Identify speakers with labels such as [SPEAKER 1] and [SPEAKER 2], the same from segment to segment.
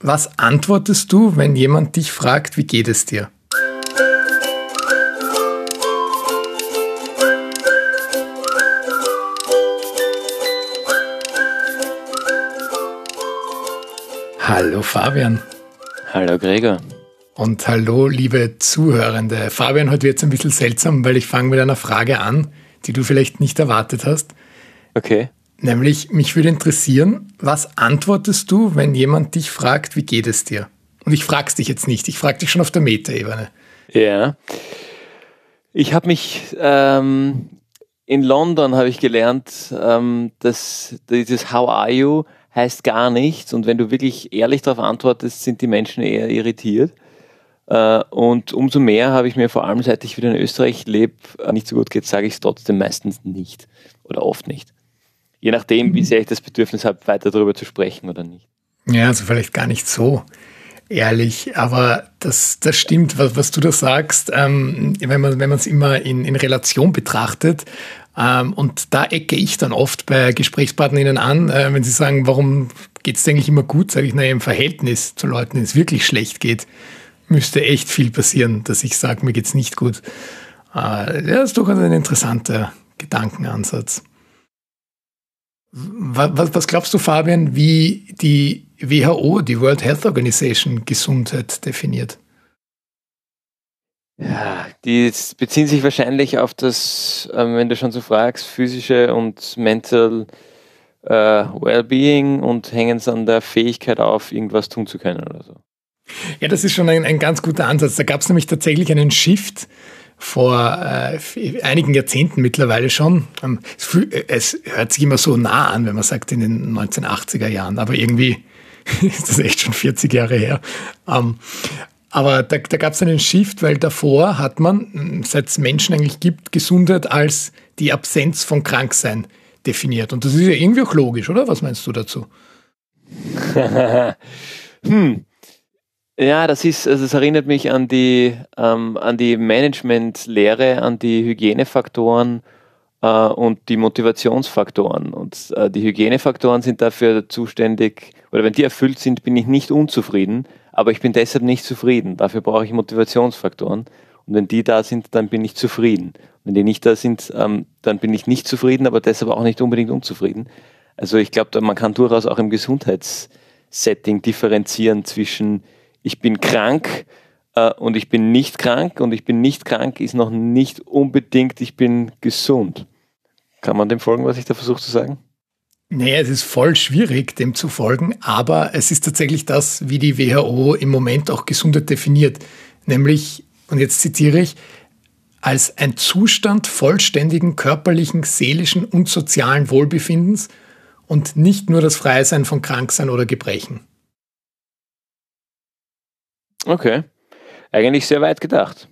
[SPEAKER 1] was antwortest du, wenn jemand dich fragt, wie geht es dir? Hallo Fabian.
[SPEAKER 2] Hallo Gregor.
[SPEAKER 1] Und hallo liebe Zuhörende. Fabian, heute wird es ein bisschen seltsam, weil ich fange mit einer Frage an, die du vielleicht nicht erwartet hast.
[SPEAKER 2] Okay.
[SPEAKER 1] Nämlich, mich würde interessieren, was antwortest du, wenn jemand dich fragt, wie geht es dir? Und ich frage dich jetzt nicht, ich frage dich schon auf der Metaebene.
[SPEAKER 2] Ja. Ich habe mich ähm, in London habe ich gelernt, ähm, dass dieses How are you heißt gar nichts. Und wenn du wirklich ehrlich darauf antwortest, sind die Menschen eher irritiert. Äh, und umso mehr habe ich mir vor allem, seit ich wieder in Österreich lebe, äh, nicht so gut geht, sage ich es trotzdem meistens nicht oder oft nicht. Je nachdem, wie sehr ich das Bedürfnis habe, weiter darüber zu sprechen oder nicht.
[SPEAKER 1] Ja, also vielleicht gar nicht so ehrlich, aber das, das stimmt, was, was du da sagst, ähm, wenn man es immer in, in Relation betrachtet. Ähm, und da ecke ich dann oft bei GesprächspartnerInnen an, äh, wenn sie sagen, warum geht es eigentlich immer gut, sage ich, naja, im Verhältnis zu Leuten, denen es wirklich schlecht geht, müsste echt viel passieren, dass ich sage, mir geht's nicht gut. Äh, ja, das ist durchaus ein interessanter Gedankenansatz. Was, was glaubst du, Fabian, wie die WHO, die World Health Organization, Gesundheit definiert?
[SPEAKER 2] Ja, die beziehen sich wahrscheinlich auf das, ähm, wenn du schon so fragst, physische und mental äh, Wellbeing und hängen es an der Fähigkeit auf, irgendwas tun zu können oder so.
[SPEAKER 1] Ja, das ist schon ein, ein ganz guter Ansatz. Da gab es nämlich tatsächlich einen Shift vor äh, einigen Jahrzehnten mittlerweile schon. Ähm, es, es, hört sich immer so nah an, wenn man sagt in den 1980er Jahren, aber irgendwie ist das echt schon 40 Jahre her. Ähm, aber da, da gab es einen Shift, weil davor hat man, seit es Menschen eigentlich gibt, Gesundheit als die Absenz von Kranksein definiert. Und das ist ja irgendwie auch logisch, oder? Was meinst du dazu?
[SPEAKER 2] hm. Ja, das ist, also es erinnert mich an die, ähm, an die Management-Lehre, an die Hygienefaktoren äh, und die Motivationsfaktoren. Und äh, die Hygienefaktoren sind dafür zuständig, oder wenn die erfüllt sind, bin ich nicht unzufrieden, aber ich bin deshalb nicht zufrieden. Dafür brauche ich Motivationsfaktoren. Und wenn die da sind, dann bin ich zufrieden. Wenn die nicht da sind, ähm, dann bin ich nicht zufrieden, aber deshalb auch nicht unbedingt unzufrieden. Also ich glaube, man kann durchaus auch im Gesundheitssetting differenzieren zwischen ich bin krank äh, und ich bin nicht krank und ich bin nicht krank ist noch nicht unbedingt, ich bin gesund. Kann man dem folgen, was ich da versuche zu sagen?
[SPEAKER 1] Naja, es ist voll schwierig, dem zu folgen, aber es ist tatsächlich das, wie die WHO im Moment auch Gesundheit definiert. Nämlich, und jetzt zitiere ich, als ein Zustand vollständigen körperlichen, seelischen und sozialen Wohlbefindens und nicht nur das Freisein von Kranksein oder Gebrechen.
[SPEAKER 2] Okay. Eigentlich sehr weit gedacht.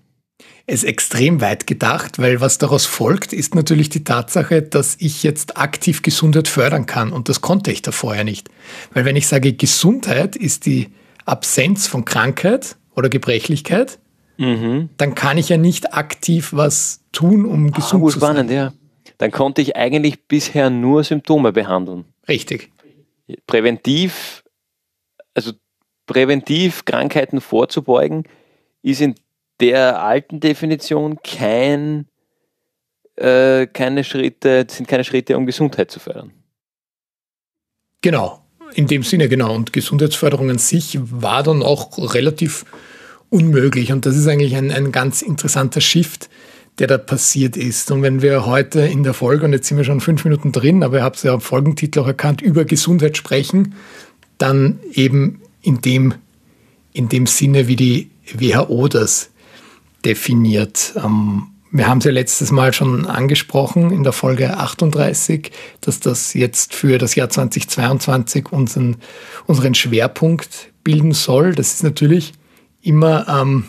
[SPEAKER 1] Es ist extrem weit gedacht, weil was daraus folgt, ist natürlich die Tatsache, dass ich jetzt aktiv Gesundheit fördern kann. Und das konnte ich da vorher nicht. Weil wenn ich sage, Gesundheit ist die Absenz von Krankheit oder Gebrechlichkeit, mhm. dann kann ich ja nicht aktiv was tun, um ah, gesund oh, zu
[SPEAKER 2] spannend,
[SPEAKER 1] sein.
[SPEAKER 2] Ja. Dann konnte ich eigentlich bisher nur Symptome behandeln.
[SPEAKER 1] Richtig.
[SPEAKER 2] Präventiv, also präventiv Krankheiten vorzubeugen, ist in der alten Definition kein, äh, keine Schritte, sind keine Schritte, um Gesundheit zu fördern.
[SPEAKER 1] Genau, in dem Sinne genau. Und Gesundheitsförderung an sich war dann auch relativ unmöglich. Und das ist eigentlich ein, ein ganz interessanter Shift, der da passiert ist. Und wenn wir heute in der Folge, und jetzt sind wir schon fünf Minuten drin, aber ihr habt es ja am Folgentitel auch erkannt, über Gesundheit sprechen, dann eben in dem, in dem Sinne, wie die WHO das definiert. Ähm, wir haben es ja letztes Mal schon angesprochen in der Folge 38, dass das jetzt für das Jahr 2022 unseren, unseren Schwerpunkt bilden soll. Das ist natürlich immer ähm,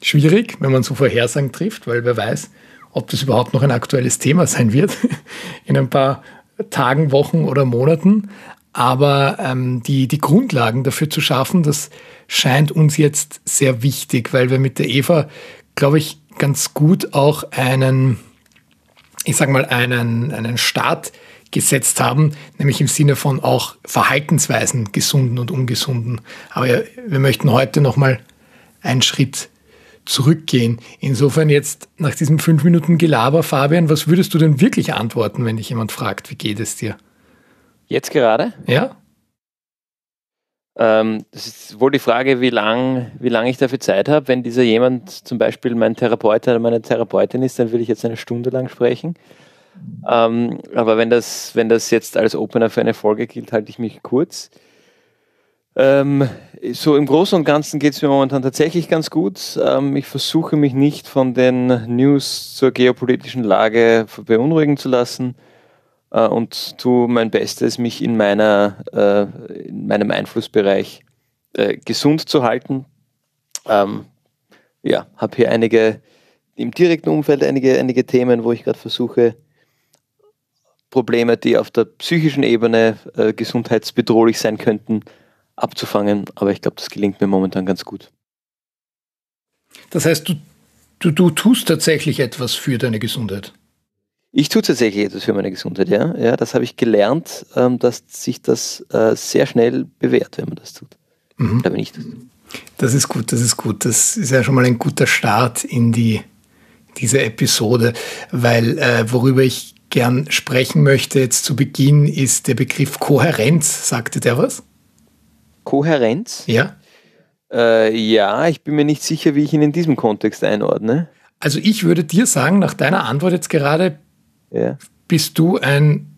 [SPEAKER 1] schwierig, wenn man so Vorhersagen trifft, weil wer weiß, ob das überhaupt noch ein aktuelles Thema sein wird in ein paar Tagen, Wochen oder Monaten. Aber ähm, die, die Grundlagen dafür zu schaffen, das scheint uns jetzt sehr wichtig, weil wir mit der Eva, glaube ich, ganz gut auch einen, ich sag mal, einen, einen Start gesetzt haben, nämlich im Sinne von auch Verhaltensweisen, gesunden und ungesunden. Aber wir möchten heute nochmal einen Schritt zurückgehen. Insofern jetzt nach diesem fünf Minuten Gelaber, Fabian, was würdest du denn wirklich antworten, wenn dich jemand fragt, wie geht es dir?
[SPEAKER 2] Jetzt gerade?
[SPEAKER 1] Ja.
[SPEAKER 2] Ähm, das ist wohl die Frage, wie lange wie lang ich dafür Zeit habe. Wenn dieser jemand zum Beispiel mein Therapeut oder meine Therapeutin ist, dann würde ich jetzt eine Stunde lang sprechen. Ähm, aber wenn das, wenn das jetzt als Opener für eine Folge gilt, halte ich mich kurz. Ähm, so im Großen und Ganzen geht es mir momentan tatsächlich ganz gut. Ähm, ich versuche mich nicht von den News zur geopolitischen Lage beunruhigen zu lassen und tue mein Bestes, mich in, meiner, äh, in meinem Einflussbereich äh, gesund zu halten. Ähm, ja, habe hier einige im direkten Umfeld einige, einige Themen, wo ich gerade versuche, Probleme, die auf der psychischen Ebene äh, gesundheitsbedrohlich sein könnten, abzufangen. Aber ich glaube, das gelingt mir momentan ganz gut.
[SPEAKER 1] Das heißt, du, du, du tust tatsächlich etwas für deine Gesundheit.
[SPEAKER 2] Ich tue tatsächlich etwas für meine Gesundheit, ja. ja das habe ich gelernt, ähm, dass sich das äh, sehr schnell bewährt, wenn man das tut. Mhm. Da bin ich das.
[SPEAKER 1] Das ist gut, das ist gut. Das ist ja schon mal ein guter Start in die, diese Episode, weil äh, worüber ich gern sprechen möchte jetzt zu Beginn ist der Begriff Kohärenz. Sagte der was?
[SPEAKER 2] Kohärenz?
[SPEAKER 1] Ja.
[SPEAKER 2] Äh, ja, ich bin mir nicht sicher, wie ich ihn in diesem Kontext einordne.
[SPEAKER 1] Also ich würde dir sagen, nach deiner Antwort jetzt gerade, ja. bist du ein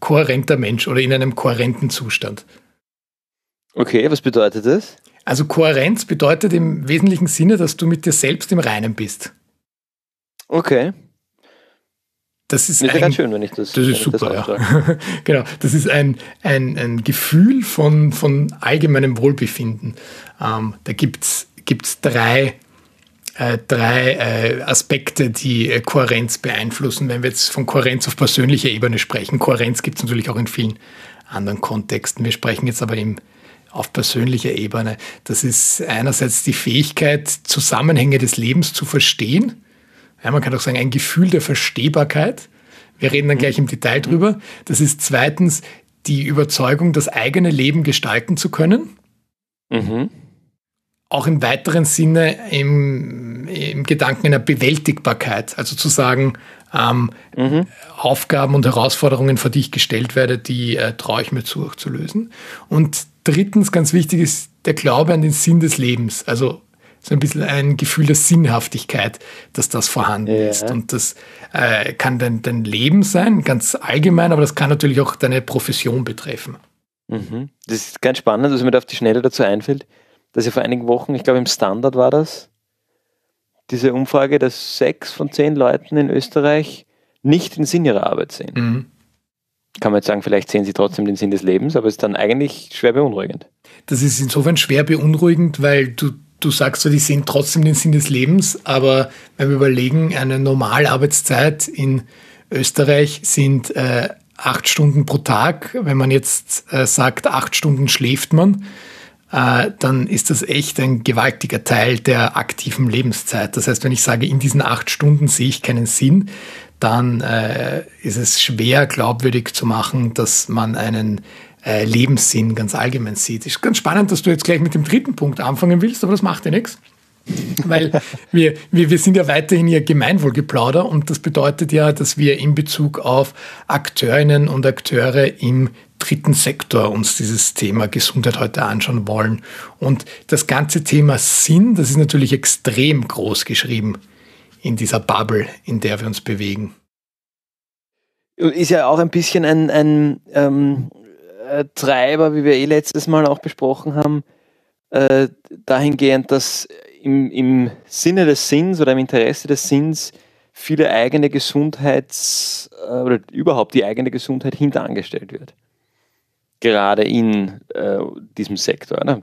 [SPEAKER 1] kohärenter Mensch oder in einem kohärenten Zustand.
[SPEAKER 2] Okay, was bedeutet das?
[SPEAKER 1] Also Kohärenz bedeutet im wesentlichen Sinne, dass du mit dir selbst im Reinen bist.
[SPEAKER 2] Okay.
[SPEAKER 1] Das ist,
[SPEAKER 2] ist ein, ganz schön, wenn ich das.
[SPEAKER 1] Das ist super, das ja. genau. Das ist ein, ein, ein Gefühl von, von allgemeinem Wohlbefinden. Ähm, da gibt es drei, äh, drei äh, Aspekte, die äh, Kohärenz beeinflussen. Wenn wir jetzt von Kohärenz auf persönlicher Ebene sprechen, Kohärenz gibt es natürlich auch in vielen anderen Kontexten. Wir sprechen jetzt aber im, auf persönlicher Ebene. Das ist einerseits die Fähigkeit, Zusammenhänge des Lebens zu verstehen ja, man kann auch sagen, ein Gefühl der Verstehbarkeit. Wir reden dann gleich im Detail drüber. Das ist zweitens die Überzeugung, das eigene Leben gestalten zu können. Mhm. Auch im weiteren Sinne im, im Gedanken einer Bewältigbarkeit. Also zu sagen, ähm, mhm. Aufgaben und Herausforderungen, vor die ich gestellt werde, die äh, traue ich mir zu, zu lösen. Und drittens, ganz wichtig ist der Glaube an den Sinn des Lebens. Also so ein bisschen ein Gefühl der Sinnhaftigkeit, dass das vorhanden ja. ist. Und das äh, kann dein, dein Leben sein, ganz allgemein, aber das kann natürlich auch deine Profession betreffen.
[SPEAKER 2] Mhm. Das ist ganz spannend, was mir da auf die Schnelle dazu einfällt, dass ja vor einigen Wochen, ich glaube im Standard war das, diese Umfrage, dass sechs von zehn Leuten in Österreich nicht den Sinn ihrer Arbeit sehen. Mhm. Kann man jetzt sagen, vielleicht sehen sie trotzdem den Sinn des Lebens, aber es ist dann eigentlich schwer beunruhigend.
[SPEAKER 1] Das ist insofern schwer beunruhigend, weil du du sagst so, die sehen trotzdem den Sinn des Lebens, aber wenn wir überlegen, eine Normalarbeitszeit in Österreich sind äh, acht Stunden pro Tag. Wenn man jetzt äh, sagt, acht Stunden schläft man, dann ist das echt ein gewaltiger Teil der aktiven Lebenszeit. Das heißt, wenn ich sage, in diesen acht Stunden sehe ich keinen Sinn, dann äh, ist es schwer glaubwürdig zu machen, dass man einen äh, Lebenssinn ganz allgemein sieht. Ist ganz spannend, dass du jetzt gleich mit dem dritten Punkt anfangen willst, aber das macht ja nichts. Weil wir, wir, wir sind ja weiterhin ja Gemeinwohlgeplauder und das bedeutet ja, dass wir in Bezug auf Akteurinnen und Akteure im dritten Sektor uns dieses Thema Gesundheit heute anschauen wollen. Und das ganze Thema Sinn, das ist natürlich extrem groß geschrieben in dieser Bubble, in der wir uns bewegen.
[SPEAKER 2] Ist ja auch ein bisschen ein, ein ähm, äh, Treiber, wie wir eh letztes Mal auch besprochen haben, äh, dahingehend, dass im, im Sinne des Sinns oder im Interesse des Sinns viele eigene Gesundheits- äh, oder überhaupt die eigene Gesundheit hinterangestellt wird. Gerade in äh, diesem Sektor. Ne?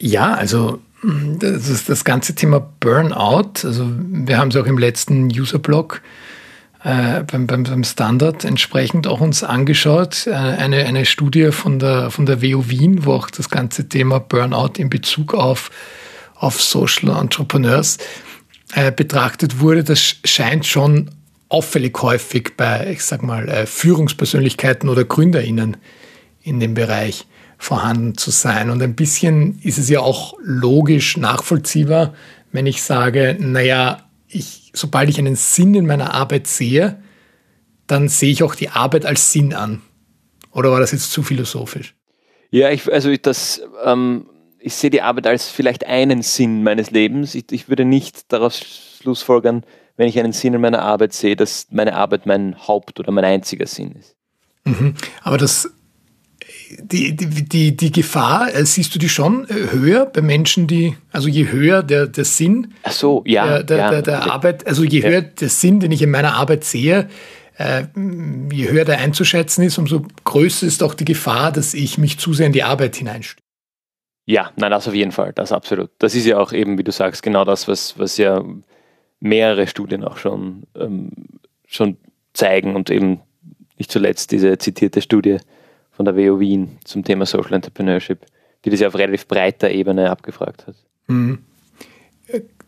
[SPEAKER 1] Ja, also das, das ganze Thema Burnout, also wir haben es auch im letzten User-Blog äh, beim, beim, beim Standard entsprechend auch uns angeschaut. Äh, eine, eine Studie von der, von der WU Wien, wo auch das ganze Thema Burnout in Bezug auf, auf Social Entrepreneurs äh, betrachtet wurde. Das scheint schon auffällig häufig bei, ich sag mal, äh, Führungspersönlichkeiten oder GründerInnen in dem Bereich vorhanden zu sein. Und ein bisschen ist es ja auch logisch nachvollziehbar, wenn ich sage, naja, ich, sobald ich einen Sinn in meiner Arbeit sehe, dann sehe ich auch die Arbeit als Sinn an. Oder war das jetzt zu philosophisch?
[SPEAKER 2] Ja, ich, also das, ähm, ich sehe die Arbeit als vielleicht einen Sinn meines Lebens. Ich, ich würde nicht daraus schlussfolgern, wenn ich einen Sinn in meiner Arbeit sehe, dass meine Arbeit mein Haupt- oder mein einziger Sinn ist.
[SPEAKER 1] Mhm. Aber das, die, die, die, die Gefahr, äh, siehst du die schon äh, höher bei Menschen, die, also je höher der, der Sinn
[SPEAKER 2] Ach so, ja,
[SPEAKER 1] der, der,
[SPEAKER 2] ja,
[SPEAKER 1] der, der Arbeit, also je höher der Sinn, den ich in meiner Arbeit sehe, äh, je höher der einzuschätzen ist, umso größer ist auch die Gefahr, dass ich mich zu sehr in die Arbeit hineinstürze.
[SPEAKER 2] Ja, nein, das auf jeden Fall, das absolut. Das ist ja auch eben, wie du sagst, genau das, was, was ja mehrere Studien auch schon, ähm, schon zeigen und eben nicht zuletzt diese zitierte Studie von der WU Wien zum Thema Social Entrepreneurship, die das ja auf relativ breiter Ebene abgefragt hat. Mhm.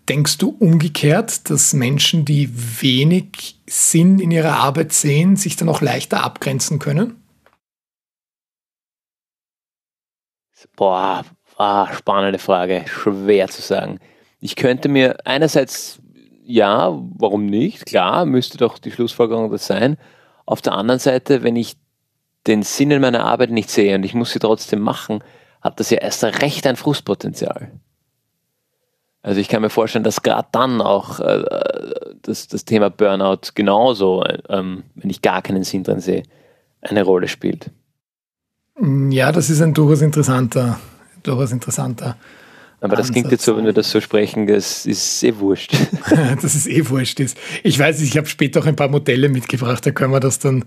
[SPEAKER 1] Denkst du umgekehrt, dass Menschen, die wenig Sinn in ihrer Arbeit sehen, sich dann auch leichter abgrenzen können?
[SPEAKER 2] Boah, ah, spannende Frage, schwer zu sagen. Ich könnte mir einerseits ja, warum nicht? Klar, müsste doch die Schlussfolgerung das sein. Auf der anderen Seite, wenn ich den Sinn in meiner Arbeit nicht sehe und ich muss sie trotzdem machen, hat das ja erst recht ein Frustpotenzial. Also ich kann mir vorstellen, dass gerade dann auch äh, das, das Thema Burnout genauso, ähm, wenn ich gar keinen Sinn drin sehe, eine Rolle spielt.
[SPEAKER 1] Ja, das ist ein durchaus interessanter, durchaus interessanter
[SPEAKER 2] aber das klingt jetzt so, wenn wir das so sprechen, das ist eh wurscht.
[SPEAKER 1] das ist eh wurscht. Ist. Ich weiß ich habe später auch ein paar Modelle mitgebracht, da können wir das dann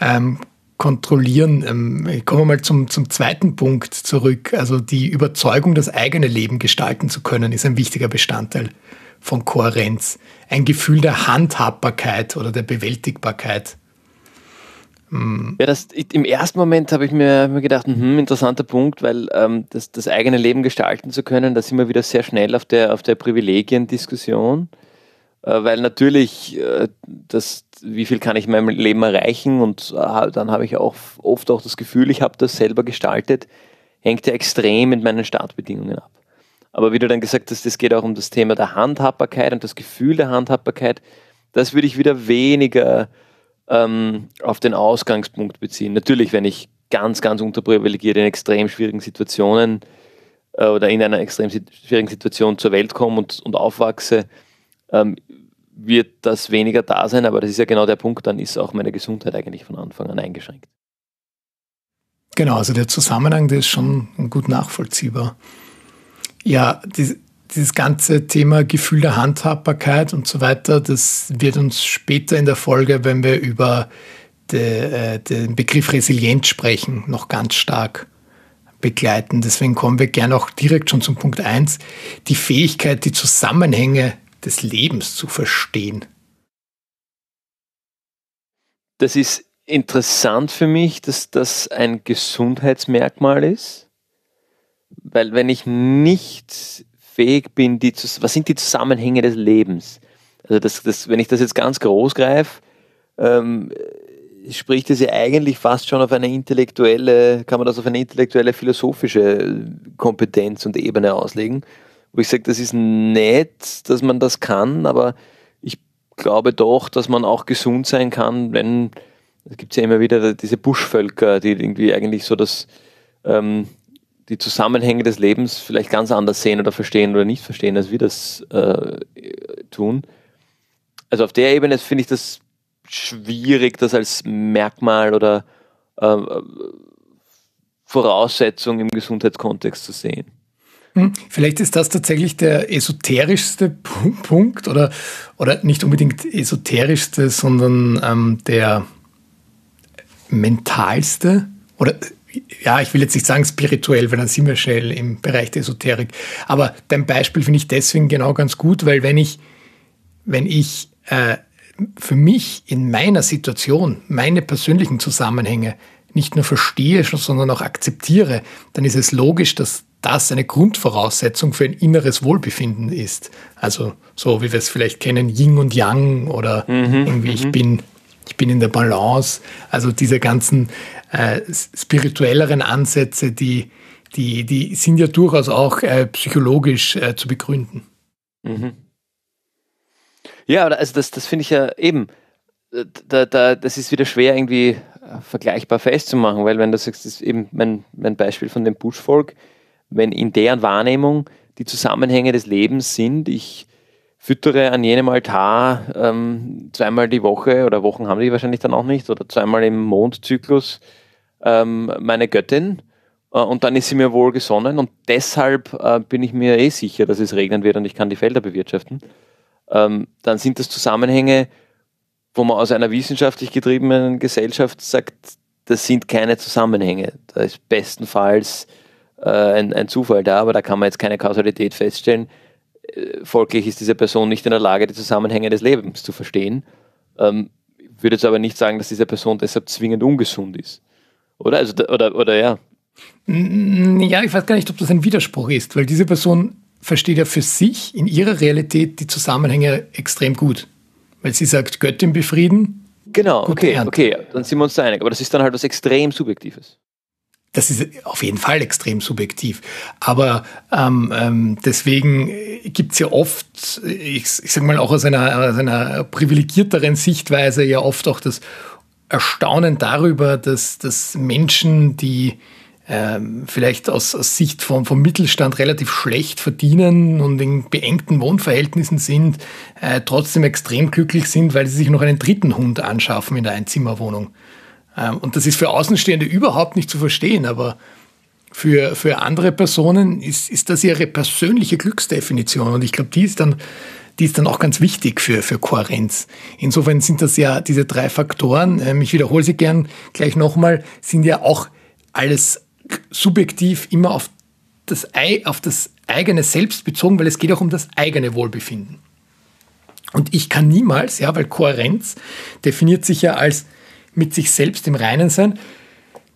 [SPEAKER 1] ähm, kontrollieren. Ähm, kommen wir mal zum, zum zweiten Punkt zurück. Also die Überzeugung, das eigene Leben gestalten zu können, ist ein wichtiger Bestandteil von Kohärenz. Ein Gefühl der Handhabbarkeit oder der Bewältigbarkeit.
[SPEAKER 2] Mhm. Ja, das, im ersten Moment habe ich mir, mir gedacht, hm, interessanter Punkt, weil ähm, das, das eigene Leben gestalten zu können, da sind wir wieder sehr schnell auf der, auf der Privilegiendiskussion, äh, weil natürlich, äh, das, wie viel kann ich in meinem Leben erreichen und äh, dann habe ich auch oft auch das Gefühl, ich habe das selber gestaltet, hängt ja extrem mit meinen Startbedingungen ab. Aber wie du dann gesagt hast, es geht auch um das Thema der Handhabbarkeit und das Gefühl der Handhabbarkeit, das würde ich wieder weniger ähm, auf den Ausgangspunkt beziehen. Natürlich, wenn ich ganz, ganz unterprivilegiert in extrem schwierigen Situationen äh, oder in einer extrem schwierigen Situation zur Welt komme und, und aufwachse, ähm, wird das weniger da sein, aber das ist ja genau der Punkt, dann ist auch meine Gesundheit eigentlich von Anfang an eingeschränkt.
[SPEAKER 1] Genau, also der Zusammenhang, der ist schon gut nachvollziehbar. Ja, die, dieses ganze Thema Gefühl der Handhabbarkeit und so weiter, das wird uns später in der Folge, wenn wir über de, äh, den Begriff Resilienz sprechen, noch ganz stark begleiten. Deswegen kommen wir gerne auch direkt schon zum Punkt 1, die Fähigkeit, die Zusammenhänge des Lebens zu verstehen.
[SPEAKER 2] Das ist interessant für mich, dass das ein Gesundheitsmerkmal ist, weil wenn ich nicht fähig bin, die was sind die Zusammenhänge des Lebens? Also das, das, wenn ich das jetzt ganz groß greife, ähm, spricht es ja eigentlich fast schon auf eine intellektuelle, kann man das auf eine intellektuelle, philosophische Kompetenz und Ebene auslegen, wo ich sage, das ist nett, dass man das kann, aber ich glaube doch, dass man auch gesund sein kann, wenn, es gibt ja immer wieder diese Buschvölker, die irgendwie eigentlich so das ähm, die Zusammenhänge des Lebens vielleicht ganz anders sehen oder verstehen oder nicht verstehen, als wir das äh, tun. Also auf der Ebene finde ich das schwierig, das als Merkmal oder äh, Voraussetzung im Gesundheitskontext zu sehen.
[SPEAKER 1] Hm, vielleicht ist das tatsächlich der esoterischste Punkt oder, oder nicht unbedingt esoterischste, sondern ähm, der mentalste oder ja, ich will jetzt nicht sagen spirituell, weil dann sind wir schnell im Bereich der Esoterik. Aber dein Beispiel finde ich deswegen genau ganz gut, weil wenn ich, wenn ich äh, für mich in meiner Situation meine persönlichen Zusammenhänge nicht nur verstehe, sondern auch akzeptiere, dann ist es logisch, dass das eine Grundvoraussetzung für ein inneres Wohlbefinden ist. Also so wie wir es vielleicht kennen, Yin und Yang oder mhm, irgendwie ich mhm. bin ich bin in der Balance. Also diese ganzen äh, spirituelleren Ansätze, die, die, die sind ja durchaus auch äh, psychologisch äh, zu begründen. Mhm.
[SPEAKER 2] Ja, also das, das finde ich ja eben, da, da, das ist wieder schwer irgendwie äh, vergleichbar festzumachen, weil wenn du sagst, das ist eben mein, mein Beispiel von dem Buschvolk, wenn in deren Wahrnehmung die Zusammenhänge des Lebens sind, ich füttere an jenem Altar ähm, zweimal die Woche oder Wochen haben die wahrscheinlich dann auch nicht oder zweimal im Mondzyklus ähm, meine Göttin äh, und dann ist sie mir wohl gesonnen und deshalb äh, bin ich mir eh sicher, dass es regnen wird und ich kann die Felder bewirtschaften. Ähm, dann sind das Zusammenhänge, wo man aus einer wissenschaftlich getriebenen Gesellschaft sagt, das sind keine Zusammenhänge. Da ist bestenfalls äh, ein, ein Zufall da, aber da kann man jetzt keine Kausalität feststellen äh, folglich ist diese Person nicht in der Lage, die Zusammenhänge des Lebens zu verstehen. Ähm, ich würde jetzt aber nicht sagen, dass diese Person deshalb zwingend ungesund ist. Oder? Also, oder, oder ja.
[SPEAKER 1] Ja, ich weiß gar nicht, ob das ein Widerspruch ist, weil diese Person versteht ja für sich in ihrer Realität die Zusammenhänge extrem gut. Weil sie sagt, Göttin befrieden.
[SPEAKER 2] Genau, okay, okay, dann sind wir uns da einig. Aber das ist dann halt was extrem Subjektives
[SPEAKER 1] das ist auf jeden Fall extrem subjektiv. Aber ähm, ähm, deswegen gibt's ja oft, ich, ich sage mal auch aus einer, aus einer privilegierteren Sichtweise, ja oft auch das Erstaunen darüber, dass, dass Menschen, die ähm, vielleicht aus, aus Sicht vom, vom Mittelstand relativ schlecht verdienen und in beengten Wohnverhältnissen sind, äh, trotzdem extrem glücklich sind, weil sie sich noch einen dritten Hund anschaffen in der Einzimmerwohnung. Ähm, und das ist für Außenstehende überhaupt nicht zu verstehen, aber für, für andere Personen ist, ist das ihre persönliche Glücksdefinition. Und ich glaube, die ist dann, die ist dann auch ganz wichtig für, für Kohärenz. Insofern sind das ja diese drei Faktoren, ähm, ich wiederhole sie gern gleich nochmal, sind ja auch alles subjektiv immer auf das, auf das eigene Selbst bezogen, weil es geht auch um das eigene Wohlbefinden. Und ich kann niemals, ja, weil Kohärenz definiert sich ja als mit sich selbst im Reinen sein,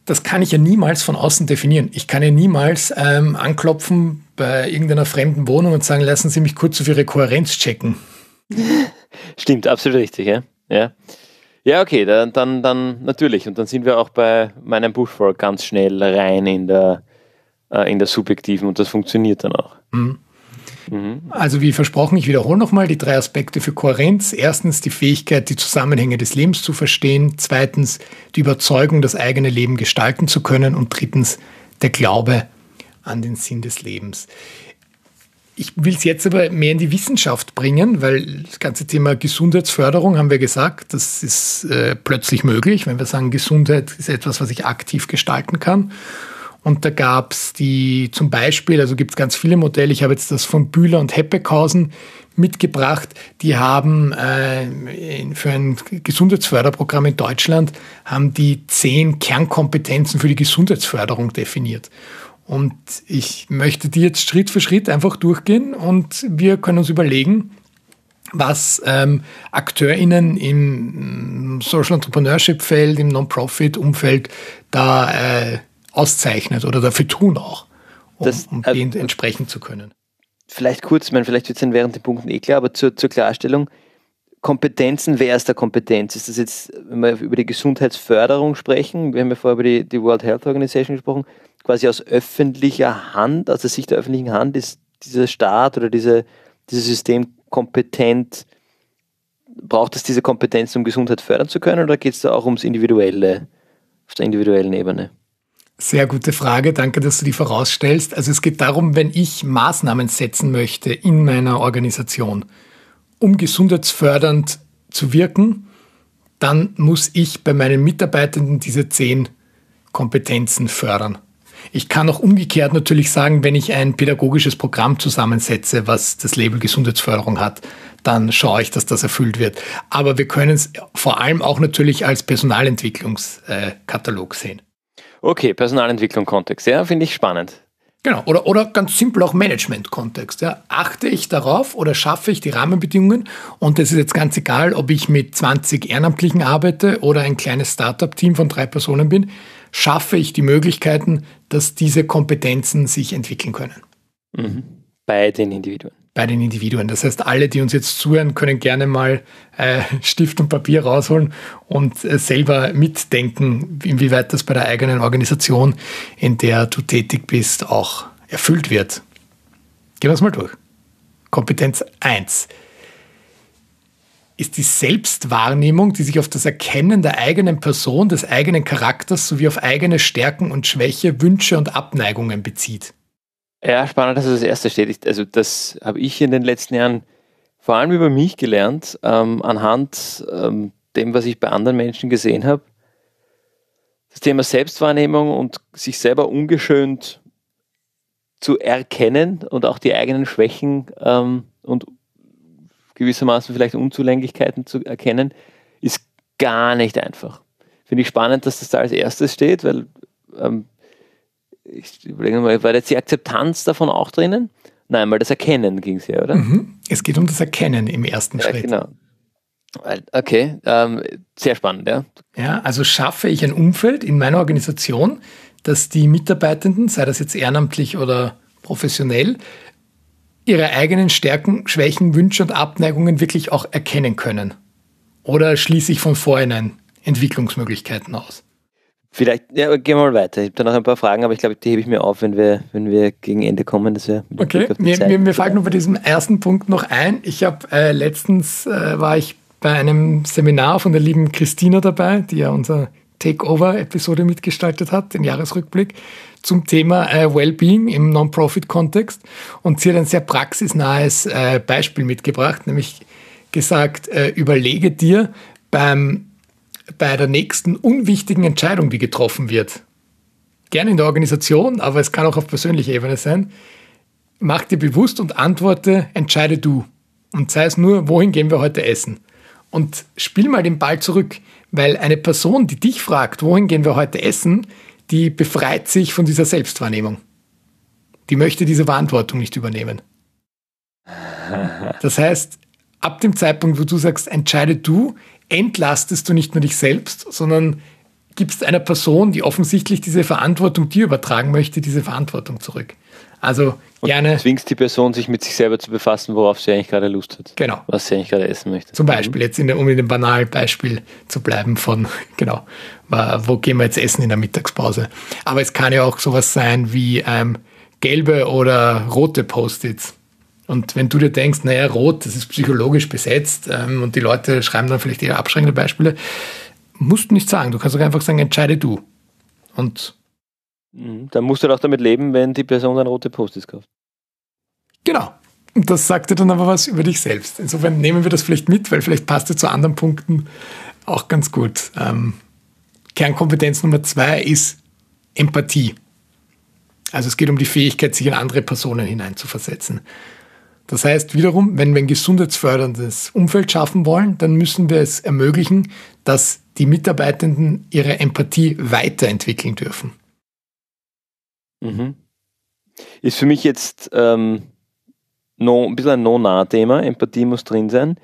[SPEAKER 1] das kann ich ja niemals von außen definieren. Ich kann ja niemals ähm, anklopfen bei irgendeiner fremden Wohnung und sagen, lassen Sie mich kurz auf Ihre Kohärenz checken.
[SPEAKER 2] Stimmt, absolut richtig, ja. Ja, ja okay, dann, dann, dann natürlich. Und dann sind wir auch bei meinem Bushwalk ganz schnell rein in der, äh, in der subjektiven und das funktioniert dann auch. Mhm.
[SPEAKER 1] Mhm. Also wie versprochen, ich wiederhole nochmal die drei Aspekte für Kohärenz. Erstens die Fähigkeit, die Zusammenhänge des Lebens zu verstehen. Zweitens die Überzeugung, das eigene Leben gestalten zu können. Und drittens der Glaube an den Sinn des Lebens. Ich will es jetzt aber mehr in die Wissenschaft bringen, weil das ganze Thema Gesundheitsförderung haben wir gesagt, das ist äh, plötzlich möglich, wenn wir sagen, Gesundheit ist etwas, was ich aktiv gestalten kann. Und da gab es die zum Beispiel, also gibt es ganz viele Modelle, ich habe jetzt das von Bühler und Heppeckhausen mitgebracht, die haben äh, für ein Gesundheitsförderprogramm in Deutschland, haben die zehn Kernkompetenzen für die Gesundheitsförderung definiert. Und ich möchte die jetzt Schritt für Schritt einfach durchgehen und wir können uns überlegen, was ähm, AkteurInnen im Social Entrepreneurship Feld, im Non-Profit-Umfeld da äh, auszeichnet oder dafür tun auch, um, das, um den äh, entsprechen zu können.
[SPEAKER 2] Vielleicht kurz, ich meine, vielleicht wird es dann während den Punkten eh klar, aber zur, zur Klarstellung, Kompetenzen, wer ist der Kompetenz? Ist das jetzt, wenn wir über die Gesundheitsförderung sprechen, wir haben ja vorher über die, die World Health Organization gesprochen, quasi aus öffentlicher Hand, aus der Sicht der öffentlichen Hand, ist dieser Staat oder diese, dieses System kompetent, braucht es diese Kompetenz, um Gesundheit fördern zu können, oder geht es da auch ums Individuelle, auf der individuellen Ebene?
[SPEAKER 1] Sehr gute Frage, danke, dass du die vorausstellst. Also es geht darum, wenn ich Maßnahmen setzen möchte in meiner Organisation, um gesundheitsfördernd zu wirken, dann muss ich bei meinen Mitarbeitenden diese zehn Kompetenzen fördern. Ich kann auch umgekehrt natürlich sagen, wenn ich ein pädagogisches Programm zusammensetze, was das Label Gesundheitsförderung hat, dann schaue ich, dass das erfüllt wird. Aber wir können es vor allem auch natürlich als Personalentwicklungskatalog sehen.
[SPEAKER 2] Okay, Personalentwicklung Kontext, ja, finde ich spannend.
[SPEAKER 1] Genau, oder, oder ganz simpel auch Management-Kontext. Ja. Achte ich darauf oder schaffe ich die Rahmenbedingungen? Und das ist jetzt ganz egal, ob ich mit 20 Ehrenamtlichen arbeite oder ein kleines Startup-Team von drei Personen bin. schaffe ich die Möglichkeiten, dass diese Kompetenzen sich entwickeln können.
[SPEAKER 2] Mhm. Bei den Individuen.
[SPEAKER 1] Bei den Individuen. Das heißt, alle, die uns jetzt zuhören, können gerne mal äh, Stift und Papier rausholen und äh, selber mitdenken, inwieweit das bei der eigenen Organisation, in der du tätig bist, auch erfüllt wird. Gehen wir es mal durch. Kompetenz 1 ist die Selbstwahrnehmung, die sich auf das Erkennen der eigenen Person, des eigenen Charakters sowie auf eigene Stärken und Schwäche, Wünsche und Abneigungen bezieht.
[SPEAKER 2] Ja, spannend, dass es das erste steht. Also das habe ich in den letzten Jahren vor allem über mich gelernt, ähm, anhand ähm, dem, was ich bei anderen Menschen gesehen habe. Das Thema Selbstwahrnehmung und sich selber ungeschönt zu erkennen und auch die eigenen Schwächen ähm, und gewissermaßen vielleicht Unzulänglichkeiten zu erkennen, ist gar nicht einfach. Finde ich spannend, dass das da als erstes steht, weil ähm, ich überlege mal, war jetzt die Akzeptanz davon auch drinnen? Nein, weil das Erkennen ging es ja, oder? Mhm.
[SPEAKER 1] Es geht um das Erkennen im ersten ja, Schritt. Genau.
[SPEAKER 2] Okay, ähm, sehr spannend, ja.
[SPEAKER 1] Ja, also schaffe ich ein Umfeld in meiner Organisation, dass die Mitarbeitenden, sei das jetzt ehrenamtlich oder professionell, ihre eigenen Stärken, Schwächen, Wünsche und Abneigungen wirklich auch erkennen können? Oder schließe ich von vornherein Entwicklungsmöglichkeiten aus?
[SPEAKER 2] Vielleicht, ja, gehen wir mal weiter. Ich habe da noch ein paar Fragen, aber ich glaube, die hebe ich mir auf, wenn wir, wenn wir gegen Ende kommen. Dass wir
[SPEAKER 1] okay, mir, mir, mir fällt nur bei diesem ersten Punkt noch ein. Ich habe äh, letztens äh, war ich bei einem Seminar von der lieben Christina dabei, die ja unser Takeover-Episode mitgestaltet hat, den Jahresrückblick zum Thema äh, Wellbeing im Non-Profit-Kontext. Und sie hat ein sehr praxisnahes äh, Beispiel mitgebracht, nämlich gesagt, äh, überlege dir beim, bei der nächsten unwichtigen Entscheidung, die getroffen wird, gerne in der Organisation, aber es kann auch auf persönlicher Ebene sein, mach dir bewusst und antworte, entscheide du. Und sei es nur, wohin gehen wir heute essen? Und spiel mal den Ball zurück. Weil eine Person, die dich fragt, wohin gehen wir heute essen, die befreit sich von dieser Selbstwahrnehmung. Die möchte diese Verantwortung nicht übernehmen. Das heißt, ab dem Zeitpunkt, wo du sagst, entscheide du, entlastest du nicht nur dich selbst, sondern gibst einer Person, die offensichtlich diese Verantwortung dir übertragen möchte, diese Verantwortung zurück. Also und gerne.
[SPEAKER 2] Zwingst die Person, sich mit sich selber zu befassen, worauf sie eigentlich gerade Lust hat.
[SPEAKER 1] Genau.
[SPEAKER 2] Was sie eigentlich gerade essen möchte.
[SPEAKER 1] Zum Beispiel, jetzt in der, um in dem banalen Beispiel zu bleiben von, genau, wo gehen wir jetzt essen in der Mittagspause. Aber es kann ja auch sowas sein wie ähm, gelbe oder rote Post-its. Und wenn du dir denkst, naja, rot, das ist psychologisch besetzt ähm, und die Leute schreiben dann vielleicht eher abschreckende Beispiele, musst du nicht sagen. Du kannst auch einfach sagen, entscheide du. Und
[SPEAKER 2] Mhm. Dann musst du auch damit leben, wenn die Person dann rote Post-its kauft.
[SPEAKER 1] Genau. Und das sagt dir dann aber was über dich selbst. Insofern nehmen wir das vielleicht mit, weil vielleicht passt es zu anderen Punkten auch ganz gut. Ähm, Kernkompetenz Nummer zwei ist Empathie. Also es geht um die Fähigkeit, sich in andere Personen hineinzuversetzen. Das heißt wiederum, wenn wir ein gesundheitsförderndes Umfeld schaffen wollen, dann müssen wir es ermöglichen, dass die Mitarbeitenden ihre Empathie weiterentwickeln dürfen.
[SPEAKER 2] Mhm. Ist für mich jetzt ähm, no, ein bisschen ein No-Nah-Thema. Empathie muss drin sein.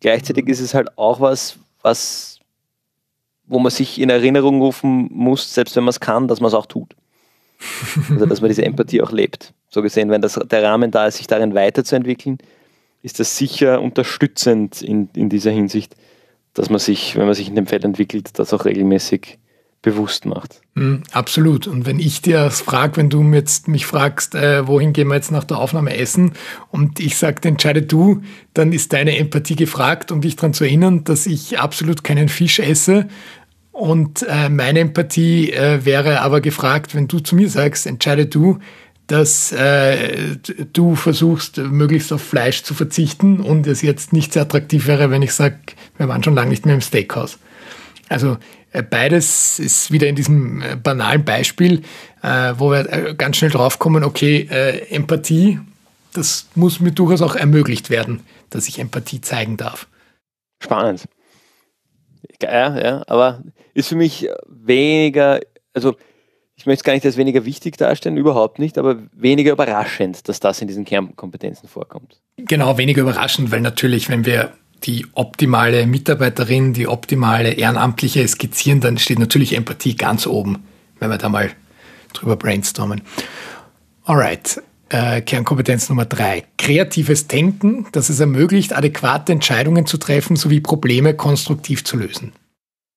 [SPEAKER 2] Gleichzeitig ist es halt auch was, was, wo man sich in Erinnerung rufen muss, selbst wenn man es kann, dass man es auch tut. Also, dass man diese Empathie auch lebt. So gesehen, wenn das, der Rahmen da ist, sich darin weiterzuentwickeln, ist das sicher unterstützend in, in dieser Hinsicht, dass man sich, wenn man sich in dem Feld entwickelt, das auch regelmäßig bewusst macht.
[SPEAKER 1] Mm, absolut. Und wenn ich dir frage, wenn du jetzt mich fragst, äh, wohin gehen wir jetzt nach der Aufnahme essen und ich sage, entscheide du, dann ist deine Empathie gefragt, um dich daran zu erinnern, dass ich absolut keinen Fisch esse. Und äh, meine Empathie äh, wäre aber gefragt, wenn du zu mir sagst, entscheide du, dass äh, du versuchst, möglichst auf Fleisch zu verzichten und es jetzt nicht sehr attraktiv wäre, wenn ich sage, wir waren schon lange nicht mehr im Steakhouse. Also äh, beides ist wieder in diesem äh, banalen Beispiel, äh, wo wir ganz schnell draufkommen, okay, Empathie, das muss mir durchaus auch ermöglicht werden, dass ich Empathie zeigen darf.
[SPEAKER 2] Spannend. Ja, ja, aber ist für mich weniger, also ich möchte es gar nicht als weniger wichtig darstellen, überhaupt nicht, aber weniger überraschend, dass das in diesen Kernkompetenzen vorkommt.
[SPEAKER 1] Genau, weniger überraschend, weil natürlich, wenn wir die optimale Mitarbeiterin, die optimale Ehrenamtliche skizzieren, dann steht natürlich Empathie ganz oben wenn wir da mal drüber brainstormen. Alright, äh, Kernkompetenz Nummer drei. Kreatives Denken, das es ermöglicht, adäquate Entscheidungen zu treffen sowie Probleme konstruktiv zu lösen.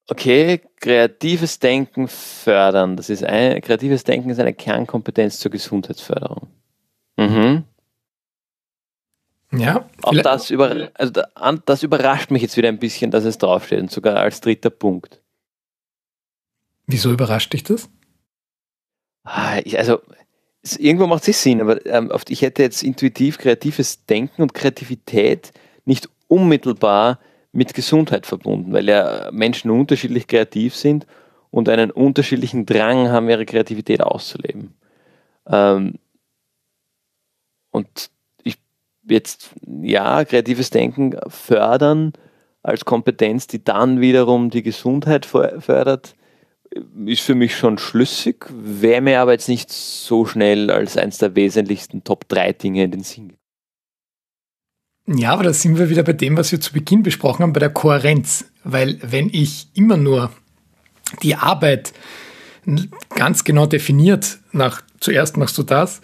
[SPEAKER 2] Okay, kreatives Denken fördern. Das ist ein, kreatives Denken ist eine Kernkompetenz zur Gesundheitsförderung. Mhm.
[SPEAKER 1] Ja.
[SPEAKER 2] Auch das, über, also das überrascht mich jetzt wieder ein bisschen, dass es draufsteht und sogar als dritter Punkt.
[SPEAKER 1] Wieso überrascht dich das?
[SPEAKER 2] Ah, also, irgendwo macht es Sinn, aber ähm, ich hätte jetzt intuitiv kreatives Denken und Kreativität nicht unmittelbar mit Gesundheit verbunden, weil ja Menschen unterschiedlich kreativ sind und einen unterschiedlichen Drang haben, ihre Kreativität auszuleben. Ähm, und ich jetzt, ja, kreatives Denken fördern als Kompetenz, die dann wiederum die Gesundheit fördert, ist für mich schon schlüssig, wäre mir aber jetzt nicht so schnell als eines der wesentlichsten Top 3 Dinge in den Sinn
[SPEAKER 1] ja, aber da sind wir wieder bei dem, was wir zu Beginn besprochen haben, bei der Kohärenz. Weil wenn ich immer nur die Arbeit ganz genau definiert, nach zuerst machst du das,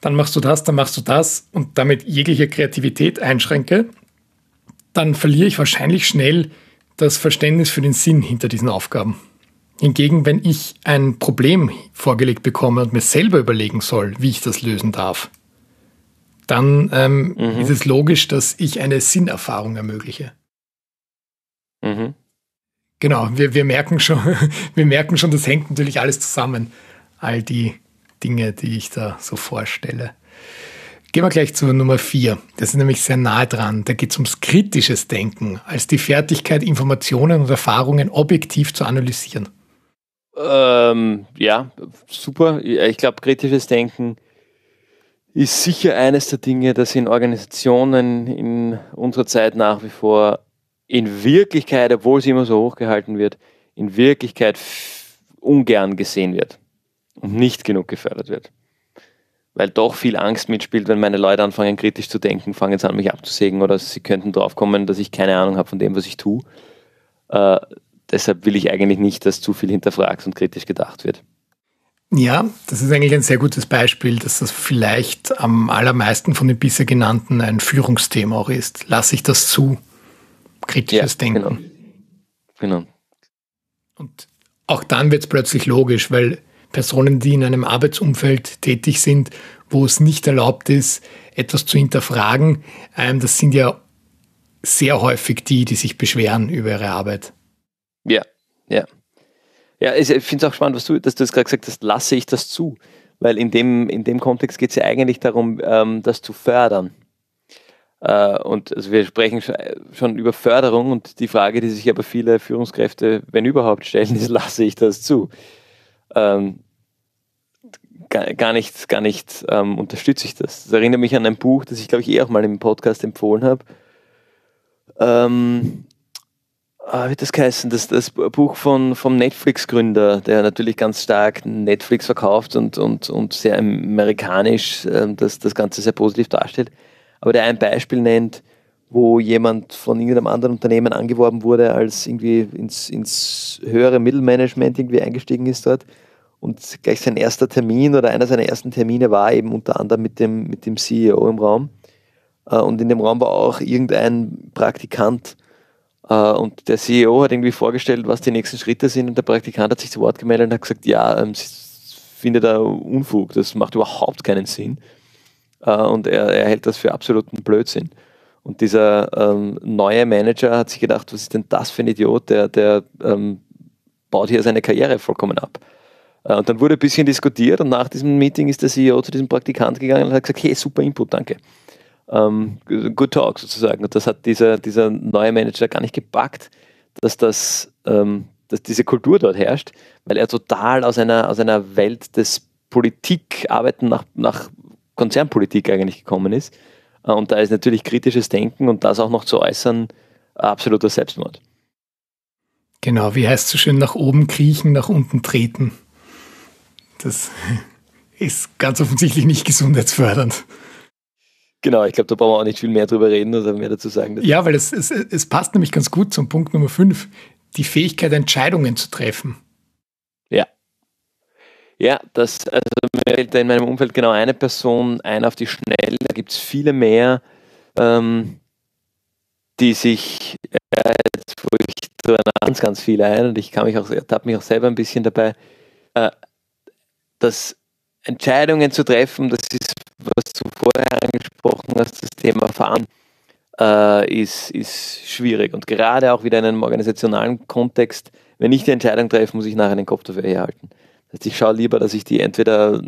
[SPEAKER 1] dann machst du das, dann machst du das und damit jegliche Kreativität einschränke, dann verliere ich wahrscheinlich schnell das Verständnis für den Sinn hinter diesen Aufgaben. Hingegen, wenn ich ein Problem vorgelegt bekomme und mir selber überlegen soll, wie ich das lösen darf, dann ähm, mhm. ist es logisch, dass ich eine Sinnerfahrung ermögliche. Mhm. Genau, wir, wir, merken schon, wir merken schon, das hängt natürlich alles zusammen. All die Dinge, die ich da so vorstelle. Gehen wir gleich zur Nummer vier. Das ist nämlich sehr nahe dran. Da geht es ums kritisches Denken, als die Fertigkeit, Informationen und Erfahrungen objektiv zu analysieren.
[SPEAKER 2] Ähm, ja, super. Ich glaube, kritisches Denken ist sicher eines der Dinge, das in Organisationen in unserer Zeit nach wie vor in Wirklichkeit, obwohl sie immer so hochgehalten wird, in Wirklichkeit ungern gesehen wird und nicht genug gefördert wird. Weil doch viel Angst mitspielt, wenn meine Leute anfangen kritisch zu denken, fangen jetzt an mich abzusägen oder sie könnten drauf kommen, dass ich keine Ahnung habe von dem, was ich tue. Äh, deshalb will ich eigentlich nicht, dass zu viel hinterfragt und kritisch gedacht wird.
[SPEAKER 1] Ja, das ist eigentlich ein sehr gutes Beispiel, dass das vielleicht am allermeisten von den bisher genannten ein Führungsthema auch ist. Lasse ich das zu? Kritisches ja, Denken.
[SPEAKER 2] Genau. genau.
[SPEAKER 1] Und auch dann wird es plötzlich logisch, weil Personen, die in einem Arbeitsumfeld tätig sind, wo es nicht erlaubt ist, etwas zu hinterfragen, ähm, das sind ja sehr häufig die, die sich beschweren über ihre Arbeit.
[SPEAKER 2] Ja, ja. Ja, ich finde es auch spannend, was du, dass du das gerade gesagt hast, lasse ich das zu. Weil in dem, in dem Kontext geht es ja eigentlich darum, ähm, das zu fördern. Äh, und also wir sprechen schon über Förderung und die Frage, die sich aber viele Führungskräfte, wenn überhaupt, stellen, ist, lasse ich das zu? Ähm, gar, gar nicht, gar nicht ähm, unterstütze ich das. Das erinnert mich an ein Buch, das ich glaube ich eh auch mal im Podcast empfohlen habe. Ähm, ah, wie das geheißen, das, das Buch von, vom Netflix-Gründer, der natürlich ganz stark Netflix verkauft und, und, und sehr amerikanisch äh, das, das Ganze sehr positiv darstellt, aber der ein Beispiel nennt, wo jemand von irgendeinem anderen Unternehmen angeworben wurde, als irgendwie ins, ins höhere Mittelmanagement irgendwie eingestiegen ist dort. Und gleich sein erster Termin oder einer seiner ersten Termine war eben unter anderem mit dem, mit dem CEO im Raum. Äh, und in dem Raum war auch irgendein Praktikant, und der CEO hat irgendwie vorgestellt, was die nächsten Schritte sind und der Praktikant hat sich zu Wort gemeldet und hat gesagt, ja, ähm, sie findet da Unfug, das macht überhaupt keinen Sinn. Äh, und er, er hält das für absoluten Blödsinn. Und dieser ähm, neue Manager hat sich gedacht, was ist denn das für ein Idiot, der, der ähm, baut hier seine Karriere vollkommen ab. Äh, und dann wurde ein bisschen diskutiert und nach diesem Meeting ist der CEO zu diesem Praktikant gegangen und hat gesagt, hey, super Input, danke ähm, Good Talk sozusagen. Und das hat dieser, dieser neue Manager gar nicht gepackt, dass, das, ähm, dass diese Kultur dort herrscht, weil er total aus einer, aus einer Welt des Politikarbeiten nach, nach Konzernpolitik eigentlich gekommen ist. Äh, und da ist natürlich kritisches Denken und das auch noch zu äußern, absoluter Selbstmord.
[SPEAKER 1] Genau, wie heißt es so schön, nach oben kriechen, nach unten treten. Das ist ganz offensichtlich nicht gesundheitsfördernd.
[SPEAKER 2] Genau, ich glaube, da brauchen wir auch nicht viel mehr drüber reden oder mehr dazu sagen.
[SPEAKER 1] Ja, weil es, es, es passt nämlich ganz gut zum Punkt Nummer 5, die Fähigkeit, Entscheidungen zu treffen.
[SPEAKER 2] Ja. Ja, das, also mir fällt in meinem Umfeld genau eine Person ein auf die Schnelle. Da gibt es viele mehr, ähm, die sich, äh, jetzt wo ich so ganz, ganz viele ein und ich kann mich auch, habe mich auch selber ein bisschen dabei, äh, dass Entscheidungen zu treffen, das ist, was du vorher angesprochen hast, das Thema Verantwortung, äh, ist, ist schwierig. Und gerade auch wieder in einem organisationalen Kontext, wenn ich die Entscheidung treffe, muss ich nachher den Kopf dafür herhalten. Das heißt, ich schaue lieber, dass ich die entweder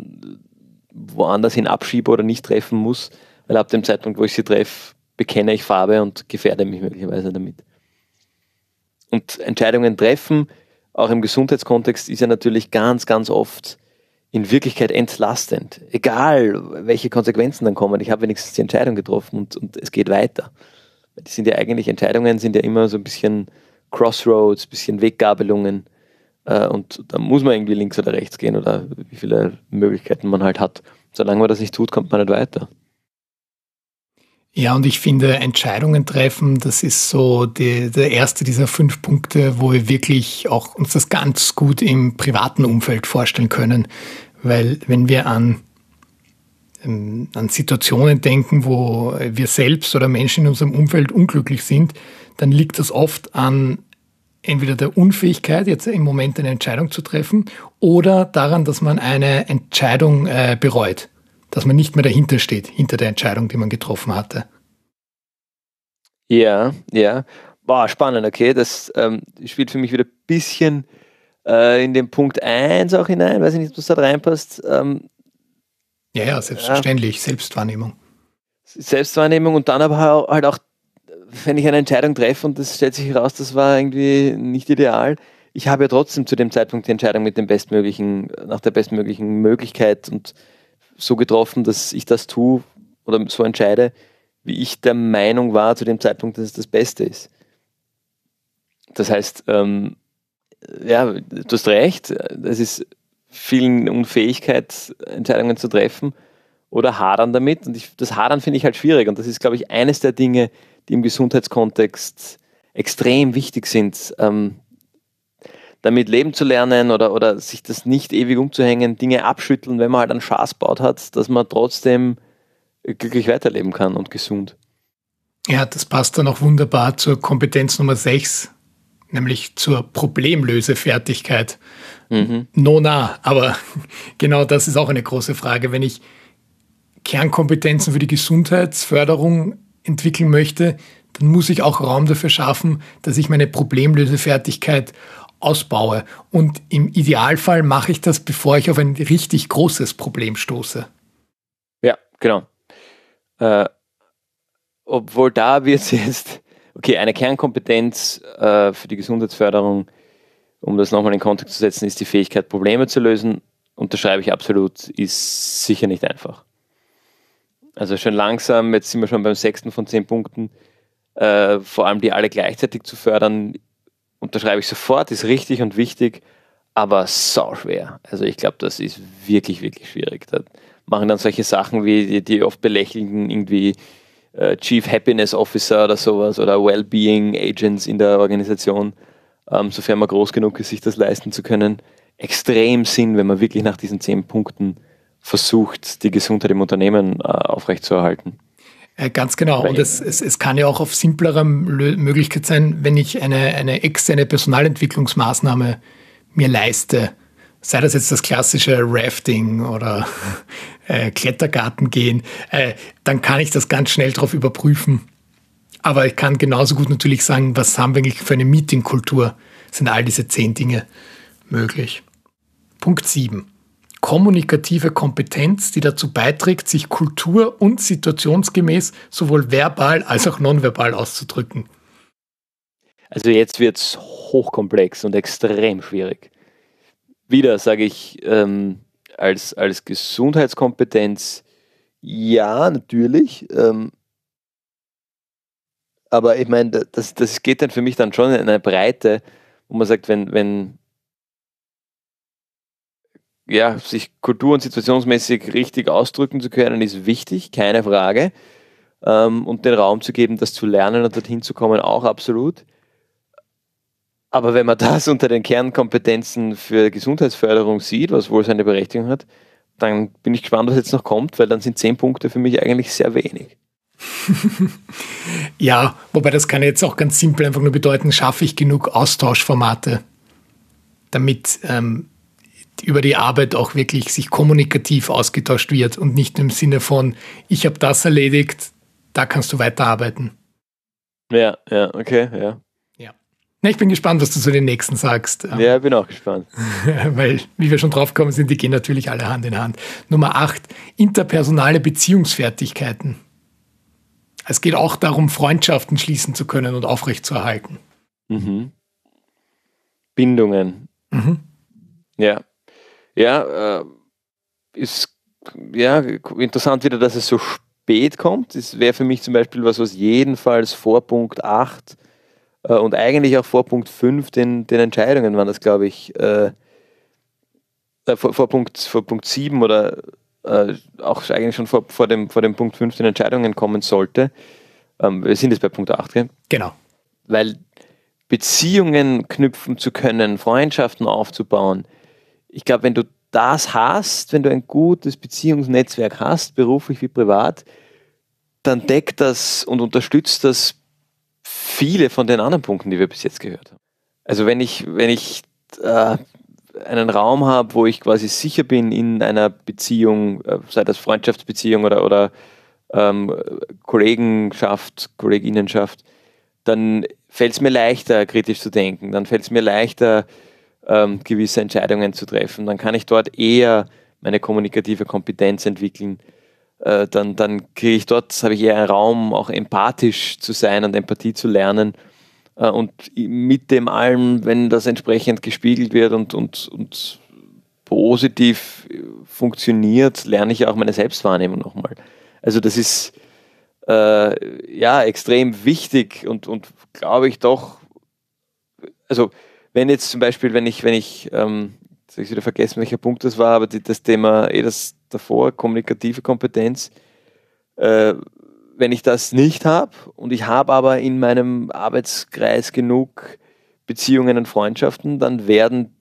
[SPEAKER 2] woanders hin abschiebe oder nicht treffen muss, weil ab dem Zeitpunkt, wo ich sie treffe, bekenne ich Farbe und gefährde mich möglicherweise damit. Und Entscheidungen treffen, auch im Gesundheitskontext, ist ja natürlich ganz, ganz oft in Wirklichkeit entlastend. Egal, welche Konsequenzen dann kommen. Ich habe wenigstens die Entscheidung getroffen und, und es geht weiter. Die sind ja eigentlich, Entscheidungen sind ja immer so ein bisschen Crossroads, ein bisschen Weggabelungen. Äh, und da muss man irgendwie links oder rechts gehen oder wie viele Möglichkeiten man halt hat. Solange man das nicht tut, kommt man nicht weiter.
[SPEAKER 1] Ja, und ich finde, Entscheidungen treffen, das ist so die, der erste dieser fünf Punkte, wo wir wirklich auch uns das ganz gut im privaten Umfeld vorstellen können. Weil wenn wir an, ähm, an Situationen denken, wo wir selbst oder Menschen in unserem Umfeld unglücklich sind, dann liegt das oft an entweder der Unfähigkeit, jetzt im Moment eine Entscheidung zu treffen, oder daran, dass man eine Entscheidung äh, bereut, dass man nicht mehr dahinter steht, hinter der Entscheidung, die man getroffen hatte.
[SPEAKER 2] Ja, ja. Boah, spannend, okay. Das ähm, spielt für mich wieder ein bisschen äh, in den Punkt 1 auch hinein. Weiß ich nicht, ob das da reinpasst. Ähm,
[SPEAKER 1] ja, ja, selbstverständlich. Ja. Selbstwahrnehmung.
[SPEAKER 2] Selbstwahrnehmung und dann aber halt auch wenn ich eine Entscheidung treffe und das stellt sich heraus, das war irgendwie nicht ideal, ich habe ja trotzdem zu dem Zeitpunkt die Entscheidung mit dem bestmöglichen, nach der bestmöglichen Möglichkeit und so getroffen, dass ich das tue oder so entscheide, wie ich der Meinung war zu dem Zeitpunkt, dass es das Beste ist. Das heißt, ähm, ja, du hast recht, es ist vielen Unfähigkeit, Entscheidungen zu treffen oder hadern damit. Und ich, das Hadern finde ich halt schwierig. Und das ist, glaube ich, eines der Dinge, die im Gesundheitskontext extrem wichtig sind, ähm, damit leben zu lernen oder, oder sich das nicht ewig umzuhängen, Dinge abschütteln, wenn man halt einen Schaß baut hat, dass man trotzdem glücklich weiterleben kann und gesund.
[SPEAKER 1] Ja, das passt dann auch wunderbar zur Kompetenz Nummer 6, nämlich zur Problemlösefertigkeit. Mhm. No, na, aber genau das ist auch eine große Frage. Wenn ich Kernkompetenzen für die Gesundheitsförderung entwickeln möchte, dann muss ich auch Raum dafür schaffen, dass ich meine Problemlösefertigkeit ausbaue. Und im Idealfall mache ich das, bevor ich auf ein richtig großes Problem stoße.
[SPEAKER 2] Ja, genau. Äh, obwohl da wird es jetzt, okay, eine Kernkompetenz äh, für die Gesundheitsförderung, um das nochmal in Kontext zu setzen, ist die Fähigkeit, Probleme zu lösen. Unterschreibe ich absolut, ist sicher nicht einfach. Also schon langsam, jetzt sind wir schon beim sechsten von zehn Punkten, äh, vor allem die alle gleichzeitig zu fördern, unterschreibe ich sofort, ist richtig und wichtig, aber sau schwer. Also ich glaube, das ist wirklich, wirklich schwierig. Da machen dann solche Sachen wie die, die oft belächelnden irgendwie äh, Chief Happiness Officer oder sowas oder Wellbeing Agents in der Organisation, ähm, sofern man groß genug ist, sich das leisten zu können, extrem Sinn, wenn man wirklich nach diesen zehn Punkten versucht, die Gesundheit im Unternehmen äh, aufrechtzuerhalten.
[SPEAKER 1] Äh, ganz genau. Und es, es, es kann ja auch auf simplerer Möglichkeit sein, wenn ich eine, eine externe Personalentwicklungsmaßnahme mir leiste. Sei das jetzt das klassische Rafting oder äh, Klettergarten gehen, äh, dann kann ich das ganz schnell darauf überprüfen. Aber ich kann genauso gut natürlich sagen, was haben wir eigentlich für eine Meetingkultur? Sind all diese zehn Dinge möglich? Punkt 7 kommunikative Kompetenz, die dazu beiträgt, sich kultur- und situationsgemäß sowohl verbal als auch nonverbal auszudrücken.
[SPEAKER 2] Also jetzt wird es hochkomplex und extrem schwierig. Wieder sage ich ähm, als, als Gesundheitskompetenz, ja, natürlich. Ähm, aber ich meine, das, das geht dann für mich dann schon in eine Breite, wo man sagt, wenn, wenn ja, sich kultur- und situationsmäßig richtig ausdrücken zu können, ist wichtig, keine Frage. Ähm, und den Raum zu geben, das zu lernen und dorthin zu kommen, auch absolut. Aber wenn man das unter den Kernkompetenzen für Gesundheitsförderung sieht, was wohl seine Berechtigung hat, dann bin ich gespannt, was jetzt noch kommt, weil dann sind zehn Punkte für mich eigentlich sehr wenig.
[SPEAKER 1] ja, wobei das kann jetzt auch ganz simpel einfach nur bedeuten, schaffe ich genug Austauschformate, damit ähm, über die Arbeit auch wirklich sich kommunikativ ausgetauscht wird und nicht im Sinne von, ich habe das erledigt, da kannst du weiterarbeiten.
[SPEAKER 2] Ja, ja, okay, ja.
[SPEAKER 1] Ja. Na, ich bin gespannt, was du zu den nächsten sagst.
[SPEAKER 2] Ja, bin auch gespannt.
[SPEAKER 1] Weil, wie wir schon drauf gekommen sind, die gehen natürlich alle Hand in Hand. Nummer 8, interpersonale Beziehungsfertigkeiten. Es geht auch darum, Freundschaften schließen zu können und aufrechtzuerhalten.
[SPEAKER 2] Mhm. Bindungen. Mhm. Ja. Ja, äh, ist ja interessant wieder, dass es so spät kommt. Das wäre für mich zum Beispiel was, was jedenfalls vor Punkt 8 äh, und eigentlich auch vor Punkt 5 den, den Entscheidungen waren das, glaube ich, äh, äh, vor, vor, Punkt, vor Punkt 7 oder äh, auch eigentlich schon vor, vor, dem, vor dem Punkt 5 den Entscheidungen kommen sollte. Ähm, wir sind jetzt bei Punkt 8, gell?
[SPEAKER 1] Genau.
[SPEAKER 2] Weil Beziehungen knüpfen zu können, Freundschaften aufzubauen, ich glaube, wenn du das hast, wenn du ein gutes Beziehungsnetzwerk hast, beruflich wie privat, dann deckt das und unterstützt das viele von den anderen Punkten, die wir bis jetzt gehört haben. Also wenn ich, wenn ich äh, einen Raum habe, wo ich quasi sicher bin in einer Beziehung, äh, sei das Freundschaftsbeziehung oder, oder ähm, Kollegenschaft, Kolleginnenschaft, dann fällt es mir leichter, kritisch zu denken. Dann fällt es mir leichter, ähm, gewisse Entscheidungen zu treffen. Dann kann ich dort eher meine kommunikative Kompetenz entwickeln. Äh, dann dann kriege ich dort, habe ich eher einen Raum, auch empathisch zu sein und Empathie zu lernen. Äh, und mit dem allem, wenn das entsprechend gespiegelt wird und, und, und positiv funktioniert, lerne ich auch meine Selbstwahrnehmung nochmal. Also das ist äh, ja extrem wichtig und, und glaube ich doch, also wenn jetzt zum Beispiel, wenn ich, wenn ich, ähm, jetzt habe ich wieder vergessen, welcher Punkt das war, aber die, das Thema eh das davor, kommunikative Kompetenz, äh, wenn ich das nicht habe und ich habe aber in meinem Arbeitskreis genug Beziehungen und Freundschaften, dann werden,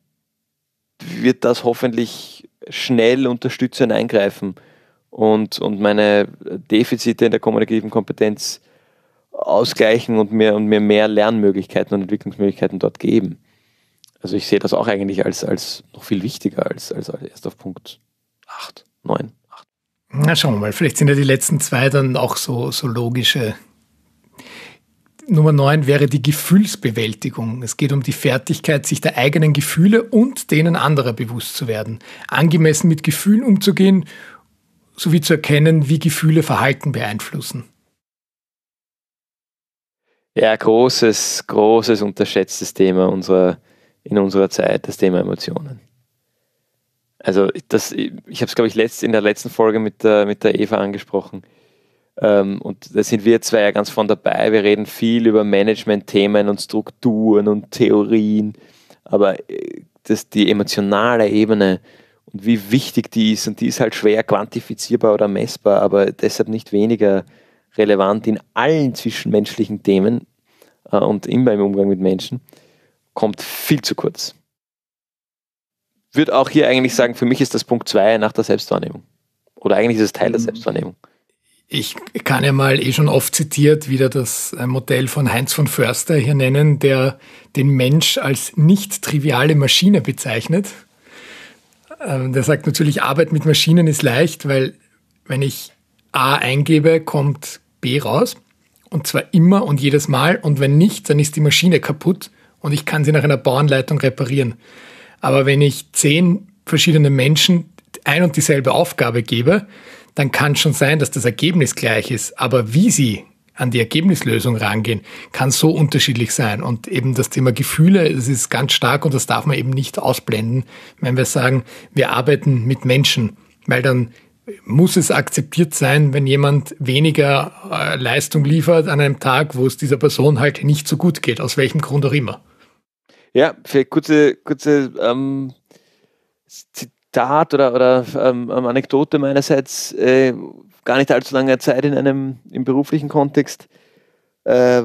[SPEAKER 2] wird das hoffentlich schnell unterstützend eingreifen und, und meine Defizite in der kommunikativen Kompetenz ausgleichen und mir, und mir mehr Lernmöglichkeiten und Entwicklungsmöglichkeiten dort geben. Also ich sehe das auch eigentlich als, als noch viel wichtiger als, als erst auf Punkt 8, 9, 8.
[SPEAKER 1] Na, schauen wir mal. Vielleicht sind ja die letzten zwei dann auch so, so logische. Nummer 9 wäre die Gefühlsbewältigung. Es geht um die Fertigkeit, sich der eigenen Gefühle und denen anderer bewusst zu werden. Angemessen mit Gefühlen umzugehen, sowie zu erkennen, wie Gefühle Verhalten beeinflussen.
[SPEAKER 2] Ja, großes, großes unterschätztes Thema unserer in unserer Zeit, das Thema Emotionen. Also das, ich habe es, glaube ich, letzt, in der letzten Folge mit der, mit der Eva angesprochen. Ähm, und da sind wir zwei ja ganz von dabei. Wir reden viel über Management-Themen und Strukturen und Theorien. Aber äh, das, die emotionale Ebene und wie wichtig die ist, und die ist halt schwer quantifizierbar oder messbar, aber deshalb nicht weniger relevant in allen zwischenmenschlichen Themen äh, und immer im Umgang mit Menschen kommt viel zu kurz. Würde auch hier eigentlich sagen, für mich ist das Punkt 2 nach der Selbstwahrnehmung. Oder eigentlich ist es Teil der mhm. Selbstwahrnehmung.
[SPEAKER 1] Ich kann ja mal eh schon oft zitiert wieder das äh, Modell von Heinz von Förster hier nennen, der den Mensch als nicht triviale Maschine bezeichnet. Ähm, der sagt natürlich, Arbeit mit Maschinen ist leicht, weil wenn ich A eingebe, kommt B raus. Und zwar immer und jedes Mal. Und wenn nicht, dann ist die Maschine kaputt und ich kann sie nach einer Bauanleitung reparieren. Aber wenn ich zehn verschiedene Menschen ein und dieselbe Aufgabe gebe, dann kann schon sein, dass das Ergebnis gleich ist. Aber wie sie an die Ergebnislösung rangehen, kann so unterschiedlich sein. Und eben das Thema Gefühle, das ist ganz stark und das darf man eben nicht ausblenden, wenn wir sagen, wir arbeiten mit Menschen, weil dann muss es akzeptiert sein, wenn jemand weniger äh, Leistung liefert an einem Tag, wo es dieser Person halt nicht so gut geht, aus welchem Grund auch immer.
[SPEAKER 2] Ja, für kurze, kurze ähm, Zitat oder, oder ähm, ähm, Anekdote meinerseits, äh, gar nicht allzu lange Zeit in einem im beruflichen Kontext, äh,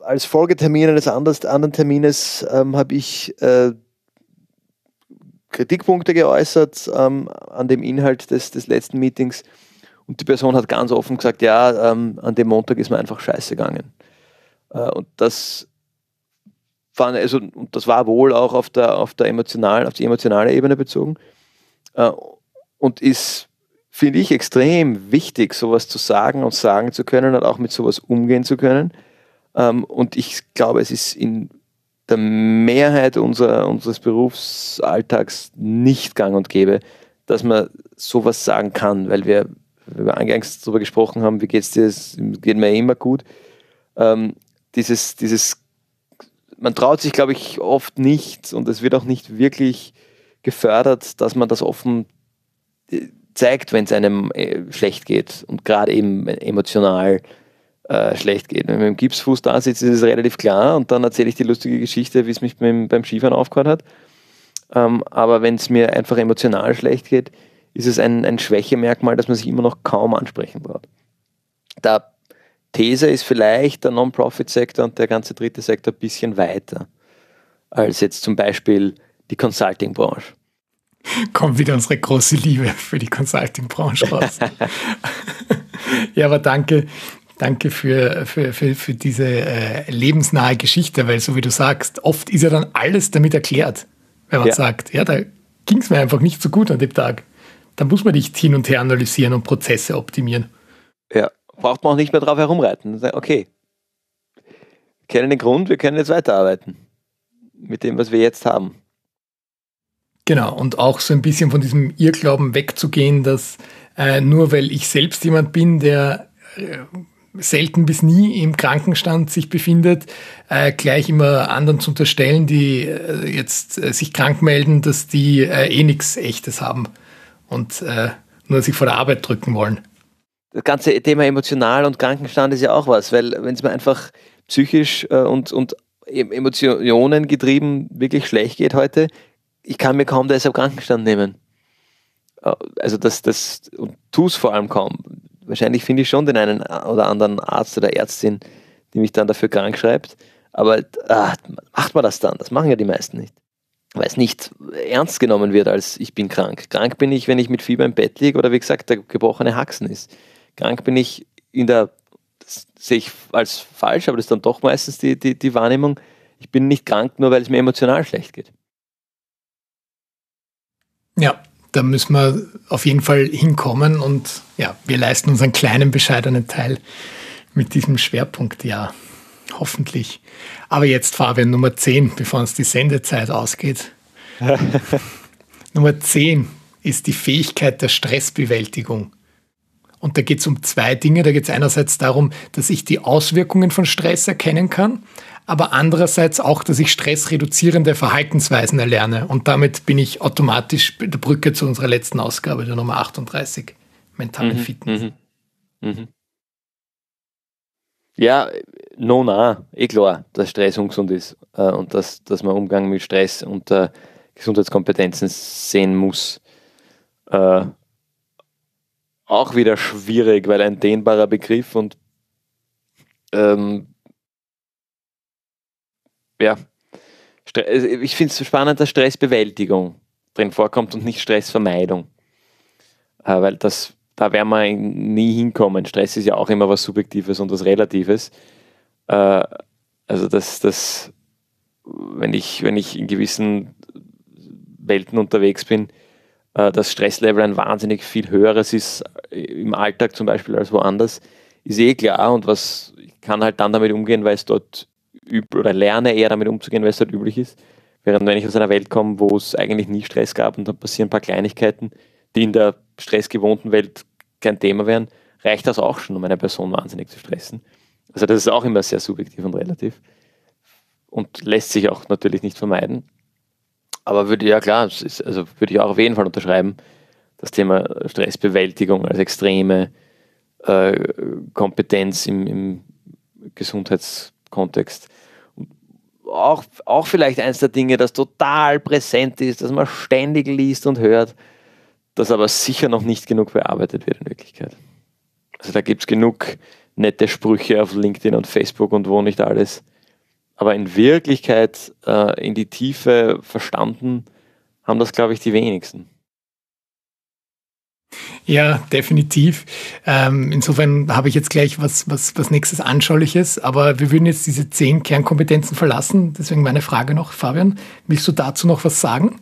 [SPEAKER 2] als Folgetermin eines anderen Termines ähm, habe ich äh, Kritikpunkte geäußert ähm, an dem Inhalt des, des letzten Meetings. Und die Person hat ganz offen gesagt, ja, ähm, an dem Montag ist mir einfach scheiße gegangen. Äh, und das war, also, und das war wohl auch auf der, auf der emotionalen, auf die emotionale Ebene bezogen äh, und ist finde ich extrem wichtig, sowas zu sagen und sagen zu können und auch mit sowas umgehen zu können. Ähm, und ich glaube, es ist in der Mehrheit unserer, unseres Berufsalltags nicht gang und gäbe, dass man sowas sagen kann, weil wir, wir eingangs darüber gesprochen haben, wie geht es dir, geht mir immer gut. Ähm, dieses, dieses, man traut sich, glaube ich, oft nicht und es wird auch nicht wirklich gefördert, dass man das offen äh, zeigt, wenn es einem äh, schlecht geht und gerade eben emotional äh, schlecht geht. Wenn man dem Gipsfuß da sitzt, ist es relativ klar und dann erzähle ich die lustige Geschichte, wie es mich beim, beim Skifahren aufgehört hat. Ähm, aber wenn es mir einfach emotional schlecht geht, ist es ein, ein Schwächemerkmal, das man sich immer noch kaum ansprechen braucht. Der These ist vielleicht der Non-Profit-Sektor und der ganze dritte Sektor ein bisschen weiter als jetzt zum Beispiel die Consulting-Branche
[SPEAKER 1] kommt wieder unsere große Liebe für die Consulting-Branche raus. ja, aber danke, danke für, für, für, für diese äh, lebensnahe Geschichte, weil so wie du sagst, oft ist ja dann alles damit erklärt, wenn man ja. sagt, ja, da ging es mir einfach nicht so gut an dem Tag. Dann muss man nicht hin und her analysieren und Prozesse optimieren.
[SPEAKER 2] Ja, braucht man auch nicht mehr drauf herumreiten. Okay, wir kennen den Grund, wir können jetzt weiterarbeiten mit dem, was wir jetzt haben.
[SPEAKER 1] Genau, und auch so ein bisschen von diesem Irrglauben wegzugehen, dass äh, nur weil ich selbst jemand bin, der äh, selten bis nie im Krankenstand sich befindet, äh, gleich immer anderen zu unterstellen, die äh, jetzt äh, sich krank melden, dass die äh, eh nichts Echtes haben und äh, nur sich vor der Arbeit drücken wollen.
[SPEAKER 2] Das ganze Thema emotional und Krankenstand ist ja auch was, weil wenn es mir einfach psychisch äh, und, und Emotionen getrieben wirklich schlecht geht heute, ich kann mir kaum deshalb Krankenstand nehmen. Äh, also das, das und tu es vor allem kaum. Wahrscheinlich finde ich schon den einen oder anderen Arzt oder Ärztin, die mich dann dafür krank schreibt. Aber ah, macht man das dann? Das machen ja die meisten nicht. Weil es nicht ernst genommen wird als ich bin krank. Krank bin ich, wenn ich mit Fieber im Bett liege oder wie gesagt der gebrochene Haxen ist. Krank bin ich in der, das sehe ich als falsch, aber das ist dann doch meistens die, die, die Wahrnehmung, ich bin nicht krank, nur weil es mir emotional schlecht geht.
[SPEAKER 1] Ja, da müssen wir auf jeden Fall hinkommen und ja, wir leisten uns einen kleinen, bescheidenen Teil mit diesem Schwerpunkt, ja, hoffentlich. Aber jetzt Fabian Nummer 10, bevor uns die Sendezeit ausgeht. Nummer 10 ist die Fähigkeit der Stressbewältigung. Und da geht es um zwei Dinge. Da geht es einerseits darum, dass ich die Auswirkungen von Stress erkennen kann, aber andererseits auch, dass ich stressreduzierende Verhaltensweisen erlerne. Und damit bin ich automatisch bei der Brücke zu unserer letzten Ausgabe, der Nummer 38, mentale mhm, Fitness. Mhm, mhm.
[SPEAKER 2] Ja, no, na, eh klar, dass Stress ungesund ist äh, und dass, dass man Umgang mit Stress und äh, Gesundheitskompetenzen sehen muss. Äh, auch wieder schwierig, weil ein dehnbarer Begriff und ähm, ja, also ich finde es spannend, dass Stressbewältigung drin vorkommt und nicht Stressvermeidung. Äh, weil das, da werden wir nie hinkommen. Stress ist ja auch immer was Subjektives und was Relatives. Äh, also das, das, wenn ich, wenn ich in gewissen Welten unterwegs bin, äh, das Stresslevel ein wahnsinnig viel höheres ist im Alltag zum Beispiel als woanders, ist eh klar und was ich kann halt dann damit umgehen, weil es dort üb oder lerne eher damit umzugehen, weil es dort üblich ist. Während wenn ich aus einer Welt komme, wo es eigentlich nie Stress gab und dann passieren ein paar Kleinigkeiten, die in der stressgewohnten Welt kein Thema wären, reicht das auch schon, um eine Person wahnsinnig zu stressen. Also das ist auch immer sehr subjektiv und relativ und lässt sich auch natürlich nicht vermeiden. Aber würde ja klar, ist, also würde ich auch auf jeden Fall unterschreiben, das Thema Stressbewältigung als extreme äh, Kompetenz im, im Gesundheitskontext auch, auch vielleicht eins der Dinge, das total präsent ist, das man ständig liest und hört, das aber sicher noch nicht genug bearbeitet wird in Wirklichkeit. Also da gibt es genug nette Sprüche auf LinkedIn und Facebook und wo nicht alles, Aber in Wirklichkeit äh, in die Tiefe verstanden haben das, glaube ich, die wenigsten.
[SPEAKER 1] Ja, definitiv. Ähm, insofern habe ich jetzt gleich was, was, was nächstes Anschauliches, aber wir würden jetzt diese zehn Kernkompetenzen verlassen. Deswegen meine Frage noch, Fabian, willst du dazu noch was sagen?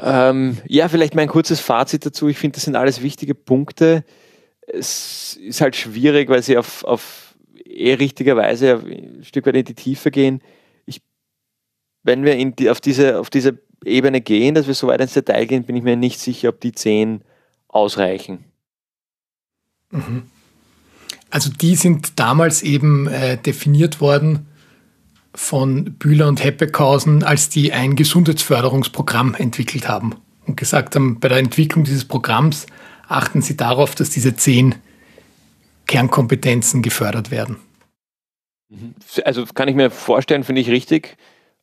[SPEAKER 2] Ähm, ja, vielleicht mein kurzes Fazit dazu. Ich finde, das sind alles wichtige Punkte. Es ist halt schwierig, weil sie auf, auf eh richtigerweise ein Stück weit in die Tiefe gehen. Ich, wenn wir die, auf, diese, auf diese Ebene gehen, dass wir so weit ins Detail gehen, bin ich mir nicht sicher, ob die zehn ausreichen.
[SPEAKER 1] Mhm. Also die sind damals eben äh, definiert worden von Bühler und Heppekhausen, als die ein Gesundheitsförderungsprogramm entwickelt haben und gesagt haben, bei der Entwicklung dieses Programms achten sie darauf, dass diese zehn Kernkompetenzen gefördert werden.
[SPEAKER 2] Mhm. Also kann ich mir vorstellen, finde ich richtig.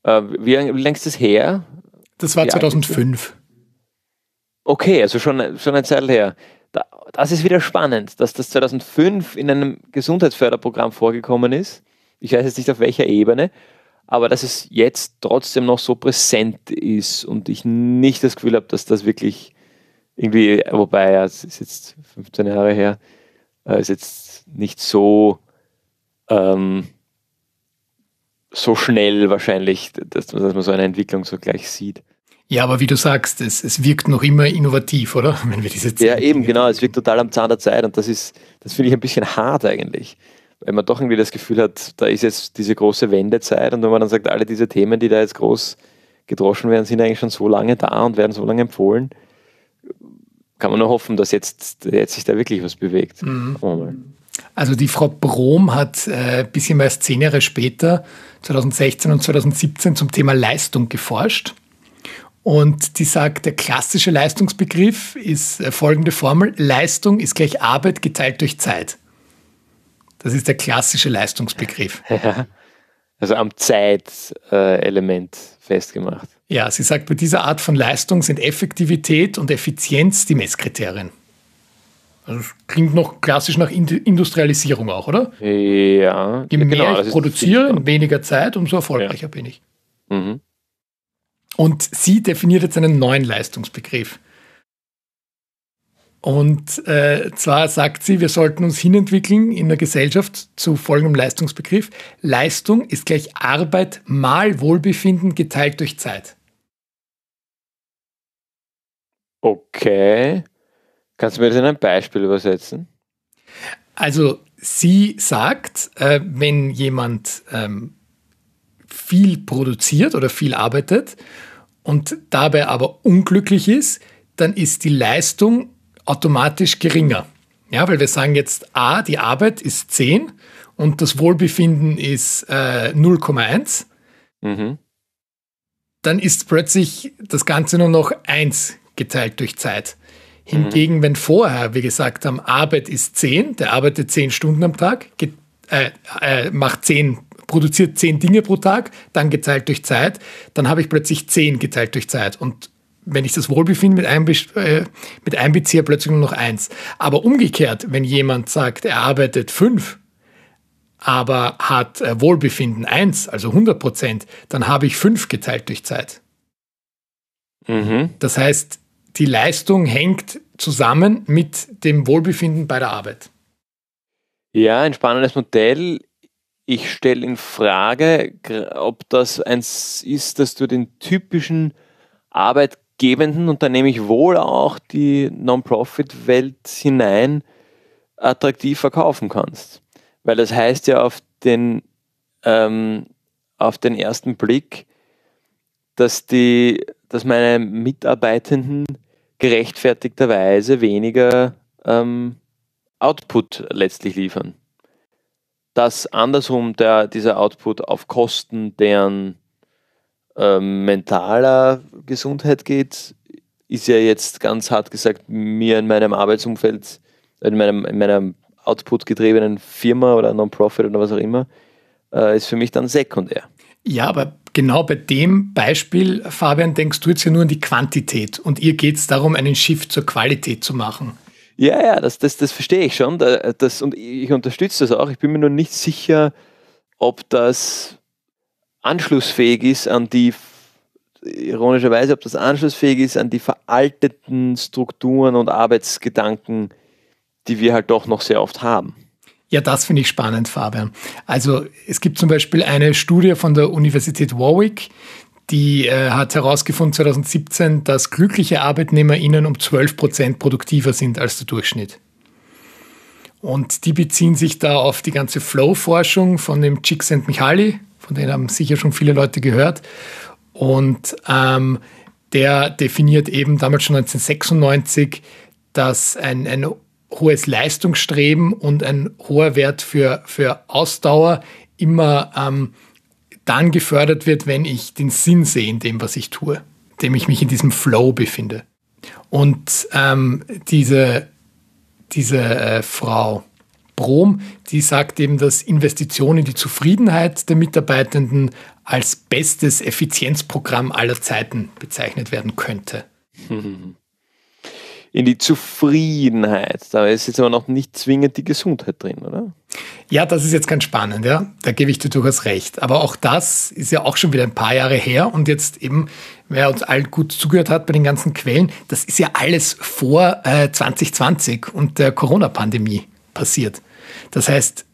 [SPEAKER 2] Äh, wie, längst ist das her?
[SPEAKER 1] Das war 2005.
[SPEAKER 2] Okay, also schon, schon eine Zeit her. das ist wieder spannend, dass das 2005 in einem Gesundheitsförderprogramm vorgekommen ist. Ich weiß jetzt nicht auf welcher Ebene, aber dass es jetzt trotzdem noch so präsent ist und ich nicht das Gefühl habe, dass das wirklich irgendwie, wobei ja, es ist jetzt 15 Jahre her, äh, ist jetzt nicht so ähm, so schnell wahrscheinlich, dass, dass, man so eine Entwicklung so gleich sieht.
[SPEAKER 1] Ja, aber wie du sagst, es, es wirkt noch immer innovativ, oder?
[SPEAKER 2] Wenn wir diese ja, eben, genau. Es wirkt total am Zahn der Zeit und das ist, das finde ich ein bisschen hart eigentlich. Weil man doch irgendwie das Gefühl hat, da ist jetzt diese große Wendezeit und wenn man dann sagt, alle diese Themen, die da jetzt groß gedroschen werden, sind eigentlich schon so lange da und werden so lange empfohlen, kann man nur hoffen, dass jetzt, jetzt sich da wirklich was bewegt. Mhm.
[SPEAKER 1] Also die Frau Brom hat äh, ein bisschen mehr als zehn Jahre später, 2016 und 2017, zum Thema Leistung geforscht. Und die sagt, der klassische Leistungsbegriff ist äh, folgende Formel. Leistung ist gleich Arbeit geteilt durch Zeit. Das ist der klassische Leistungsbegriff.
[SPEAKER 2] Ja, also am Zeitelement festgemacht.
[SPEAKER 1] Ja, sie sagt, bei dieser Art von Leistung sind Effektivität und Effizienz die Messkriterien. Also das klingt noch klassisch nach Industrialisierung auch, oder?
[SPEAKER 2] Ja.
[SPEAKER 1] Je mehr genau, ich produziere in weniger Zeit, umso erfolgreicher ja. bin ich. Mhm. Und sie definiert jetzt einen neuen Leistungsbegriff. Und äh, zwar sagt sie, wir sollten uns hinentwickeln in der Gesellschaft zu folgendem Leistungsbegriff. Leistung ist gleich Arbeit mal Wohlbefinden geteilt durch Zeit.
[SPEAKER 2] Okay. Kannst du mir das in ein Beispiel übersetzen?
[SPEAKER 1] Also sie sagt, äh, wenn jemand ähm, viel produziert oder viel arbeitet und dabei aber unglücklich ist, dann ist die Leistung automatisch geringer. Ja, weil wir sagen jetzt, A, die Arbeit ist 10 und das Wohlbefinden ist äh, 0,1. Mhm. Dann ist plötzlich das Ganze nur noch 1 geteilt durch Zeit. Hingegen, mhm. wenn vorher, wie gesagt haben, Arbeit ist 10, der arbeitet 10 Stunden am Tag, äh, äh, macht 10, produziert 10 Dinge pro Tag, dann geteilt durch Zeit, dann habe ich plötzlich 10 geteilt durch Zeit. Und wenn ich das Wohlbefinden mit, einbe äh, mit einbeziehe, plötzlich nur noch 1. Aber umgekehrt, wenn jemand sagt, er arbeitet 5, aber hat äh, Wohlbefinden 1, also 100 Prozent, dann habe ich 5 geteilt durch Zeit. Mhm. Das heißt, die Leistung hängt zusammen mit dem Wohlbefinden bei der Arbeit.
[SPEAKER 2] Ja, ein spannendes Modell. Ich stelle in Frage, ob das eins ist, dass du den typischen arbeitgebenden, und da nehme ich wohl auch die Non-Profit-Welt hinein, attraktiv verkaufen kannst. Weil das heißt ja auf den, ähm, auf den ersten Blick, dass, die, dass meine Mitarbeitenden gerechtfertigterweise weniger ähm, Output letztlich liefern. Dass andersrum der, dieser Output auf Kosten deren ähm, mentaler Gesundheit geht, ist ja jetzt ganz hart gesagt mir in meinem Arbeitsumfeld, in, meinem, in meiner Output-getriebenen Firma oder Non-Profit oder was auch immer, äh, ist für mich dann sekundär.
[SPEAKER 1] Ja, aber genau bei dem Beispiel, Fabian, denkst du jetzt ja nur an die Quantität und ihr geht es darum, einen Shift zur Qualität zu machen.
[SPEAKER 2] Ja, ja, das, das, das verstehe ich schon. Das, und ich unterstütze das auch. Ich bin mir nur nicht sicher, ob das anschlussfähig ist an die, ironischerweise, ob das anschlussfähig ist an die veralteten Strukturen und Arbeitsgedanken, die wir halt doch noch sehr oft haben.
[SPEAKER 1] Ja, das finde ich spannend, Fabian. Also es gibt zum Beispiel eine Studie von der Universität Warwick, die äh, hat herausgefunden 2017, dass glückliche ArbeitnehmerInnen um 12 Prozent produktiver sind als der Durchschnitt. Und die beziehen sich da auf die ganze Flow-Forschung von dem Csikszentmihalyi, von denen haben sicher schon viele Leute gehört. Und ähm, der definiert eben damals schon 1996, dass ein, ein hohes Leistungsstreben und ein hoher Wert für, für Ausdauer immer ähm, dann gefördert wird, wenn ich den Sinn sehe in dem, was ich tue, indem ich mich in diesem Flow befinde. Und ähm, diese, diese äh, Frau Brom, die sagt eben, dass Investition in die Zufriedenheit der Mitarbeitenden als bestes Effizienzprogramm aller Zeiten bezeichnet werden könnte.
[SPEAKER 2] in die Zufriedenheit. Da ist jetzt aber noch nicht zwingend die Gesundheit drin, oder?
[SPEAKER 1] Ja, das ist jetzt ganz spannend, ja. Da gebe ich dir durchaus recht. Aber auch das ist ja auch schon wieder ein paar Jahre her und jetzt eben, wer uns allen gut zugehört hat bei den ganzen Quellen, das ist ja alles vor äh, 2020 und der Corona-Pandemie passiert. Das heißt,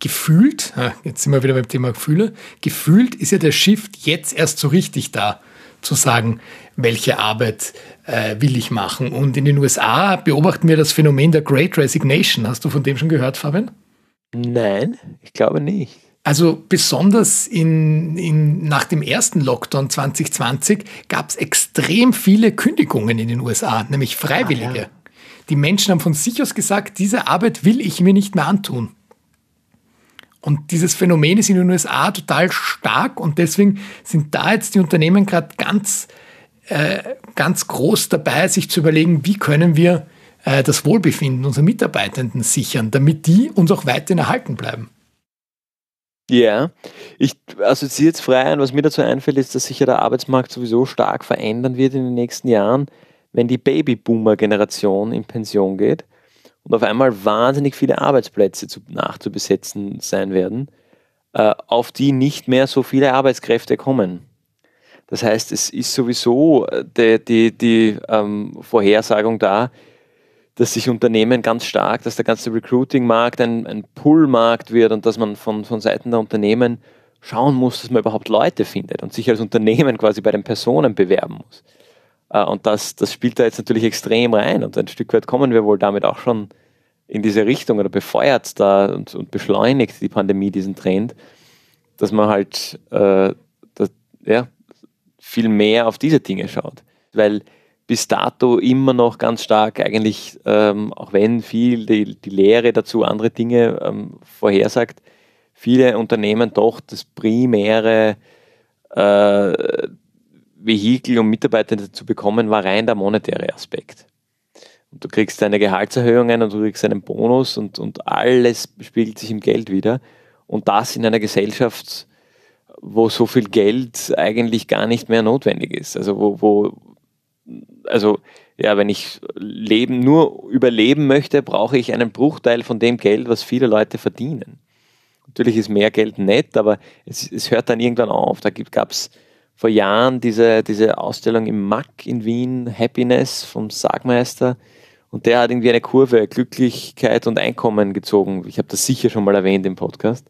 [SPEAKER 1] gefühlt, jetzt sind wir wieder beim Thema Gefühle, gefühlt ist ja der Shift jetzt erst so richtig da, zu sagen, welche Arbeit äh, will ich machen. Und in den USA beobachten wir das Phänomen der Great Resignation. Hast du von dem schon gehört, Fabian?
[SPEAKER 2] Nein, ich glaube nicht.
[SPEAKER 1] Also besonders in, in, nach dem ersten Lockdown 2020 gab es extrem viele Kündigungen in den USA, nämlich Freiwillige. Ah, ja. Die Menschen haben von sich aus gesagt, diese Arbeit will ich mir nicht mehr antun. Und dieses Phänomen ist in den USA total stark und deswegen sind da jetzt die Unternehmen gerade ganz äh, ganz groß dabei, sich zu überlegen, wie können wir äh, das Wohlbefinden unserer Mitarbeitenden sichern, damit die uns auch weiterhin erhalten bleiben.
[SPEAKER 2] Ja, ich assoziiere jetzt frei an, was mir dazu einfällt, ist, dass sich ja der Arbeitsmarkt sowieso stark verändern wird in den nächsten Jahren, wenn die Babyboomer-Generation in Pension geht und auf einmal wahnsinnig viele Arbeitsplätze zu, nachzubesetzen sein werden, äh, auf die nicht mehr so viele Arbeitskräfte kommen. Das heißt, es ist sowieso äh, die, die, die ähm, Vorhersagung da, dass sich Unternehmen ganz stark, dass der ganze Recruiting-Markt ein, ein Pull-Markt wird und dass man von, von Seiten der Unternehmen schauen muss, dass man überhaupt Leute findet und sich als Unternehmen quasi bei den Personen bewerben muss. Äh, und das, das spielt da jetzt natürlich extrem rein und ein Stück weit kommen wir wohl damit auch schon in diese Richtung oder befeuert da und, und beschleunigt die Pandemie diesen Trend, dass man halt äh, das, ja, viel mehr auf diese Dinge schaut. Weil bis dato immer noch ganz stark eigentlich, ähm, auch wenn viel die, die Lehre dazu andere Dinge ähm, vorhersagt, viele Unternehmen doch das primäre äh, Vehikel, um Mitarbeiter zu bekommen, war rein der monetäre Aspekt. Und du kriegst deine Gehaltserhöhungen und du kriegst einen Bonus und, und alles spiegelt sich im Geld wieder. Und das in einer Gesellschaft, wo so viel Geld eigentlich gar nicht mehr notwendig ist. Also wo, wo also ja, wenn ich leben, nur überleben möchte, brauche ich einen Bruchteil von dem Geld, was viele Leute verdienen. Natürlich ist mehr Geld nett, aber es, es hört dann irgendwann auf. Da gab es vor Jahren diese, diese Ausstellung im MAC in Wien, Happiness vom Sargmeister. Und der hat irgendwie eine Kurve Glücklichkeit und Einkommen gezogen. Ich habe das sicher schon mal erwähnt im Podcast.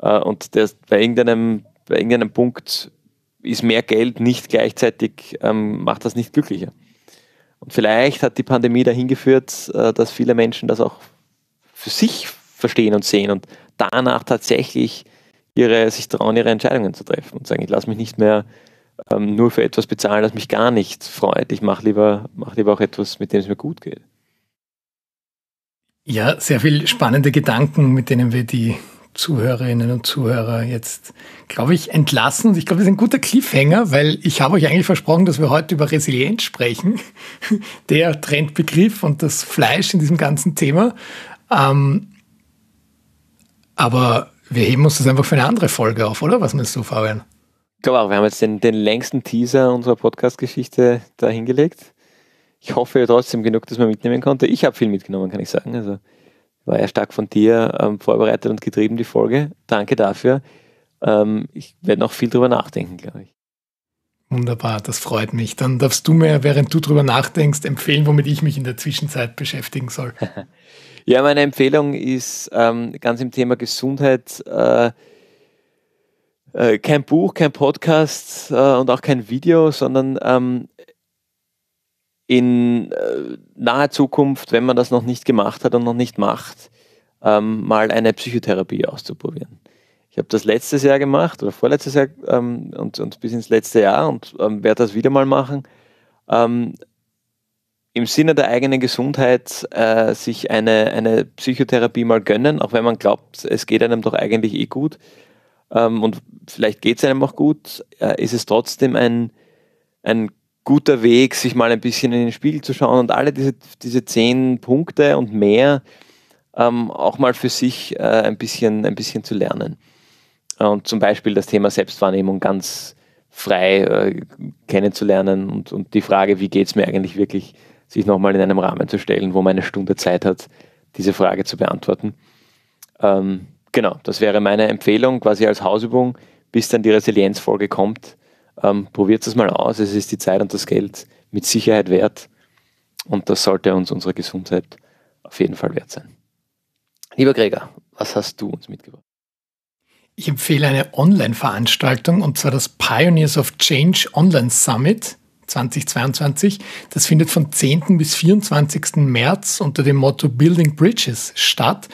[SPEAKER 2] Äh, und der, bei, irgendeinem, bei irgendeinem Punkt ist mehr Geld nicht gleichzeitig, ähm, macht das nicht glücklicher. Und vielleicht hat die Pandemie dahin geführt, äh, dass viele Menschen das auch für sich verstehen und sehen und danach tatsächlich ihre, sich trauen, ihre Entscheidungen zu treffen und sagen, ich lasse mich nicht mehr ähm, nur für etwas bezahlen, das mich gar nicht freut. Ich mache lieber, mach lieber auch etwas, mit dem es mir gut geht.
[SPEAKER 1] Ja, sehr viele spannende Gedanken, mit denen wir die Zuhörerinnen und Zuhörer jetzt, glaube ich, entlassen. Ich glaube, das ist ein guter Cliffhanger, weil ich habe euch eigentlich versprochen, dass wir heute über Resilienz sprechen, der Trendbegriff und das Fleisch in diesem ganzen Thema. Ähm, aber wir heben uns das einfach für eine andere Folge auf, oder? Was meinst du, Fabian?
[SPEAKER 2] Ich glaube auch, wir haben jetzt den, den längsten Teaser unserer Podcast-Geschichte da hingelegt. Ich hoffe trotzdem genug, dass man mitnehmen konnte. Ich habe viel mitgenommen, kann ich sagen. Also war ja stark von dir ähm, vorbereitet und getrieben, die Folge. Danke dafür. Ähm, ich werde noch viel drüber nachdenken, glaube ich.
[SPEAKER 1] Wunderbar, das freut mich. Dann darfst du mir, während du drüber nachdenkst, empfehlen, womit ich mich in der Zwischenzeit beschäftigen soll.
[SPEAKER 2] ja, meine Empfehlung ist ähm, ganz im Thema Gesundheit. Äh, äh, kein Buch, kein Podcast äh, und auch kein Video, sondern ähm, in äh, naher Zukunft, wenn man das noch nicht gemacht hat und noch nicht macht, ähm, mal eine Psychotherapie auszuprobieren. Ich habe das letztes Jahr gemacht oder vorletztes Jahr ähm, und, und, bis ins letzte Jahr und ähm, werde das wieder mal machen. Im Sinne der eigenen Gesundheit äh, sich eine, eine Psychotherapie mal gönnen, auch wenn man glaubt, es geht einem doch eigentlich eh gut. Ähm, und vielleicht geht es einem auch gut, äh, ist es trotzdem ein, ein guter Weg, sich mal ein bisschen in den Spiegel zu schauen und alle diese, diese zehn Punkte und mehr ähm, auch mal für sich äh, ein, bisschen, ein bisschen zu lernen. Und zum Beispiel das Thema Selbstwahrnehmung ganz frei äh, kennenzulernen und, und die Frage, wie geht es mir eigentlich wirklich, sich nochmal in einem Rahmen zu stellen, wo man eine Stunde Zeit hat, diese Frage zu beantworten. Ähm, genau, das wäre meine Empfehlung quasi als Hausübung, bis dann die Resilienzfolge kommt. Ähm, probiert es mal aus, es ist die Zeit und das Geld mit Sicherheit wert und das sollte uns unsere Gesundheit auf jeden Fall wert sein. Lieber Gregor, was hast du uns mitgebracht?
[SPEAKER 1] Ich empfehle eine Online-Veranstaltung und zwar das Pioneers of Change Online Summit 2022. Das findet von 10. bis 24. März unter dem Motto Building Bridges statt.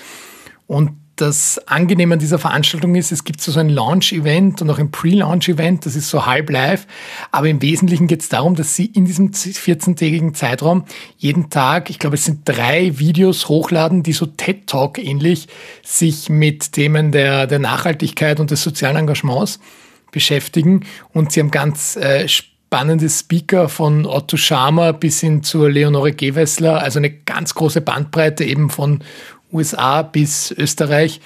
[SPEAKER 1] Und das Angenehme an dieser Veranstaltung ist, es gibt so ein Launch-Event und auch ein Pre-Launch-Event, das ist so halb live, aber im Wesentlichen geht es darum, dass Sie in diesem 14-tägigen Zeitraum jeden Tag, ich glaube es sind drei Videos hochladen, die so TED-Talk ähnlich sich mit Themen der, der Nachhaltigkeit und des sozialen Engagements beschäftigen und Sie haben ganz äh, Speaker von Otto Scharmer bis hin zur Leonore Gewessler, also eine ganz große Bandbreite eben von USA bis Österreich.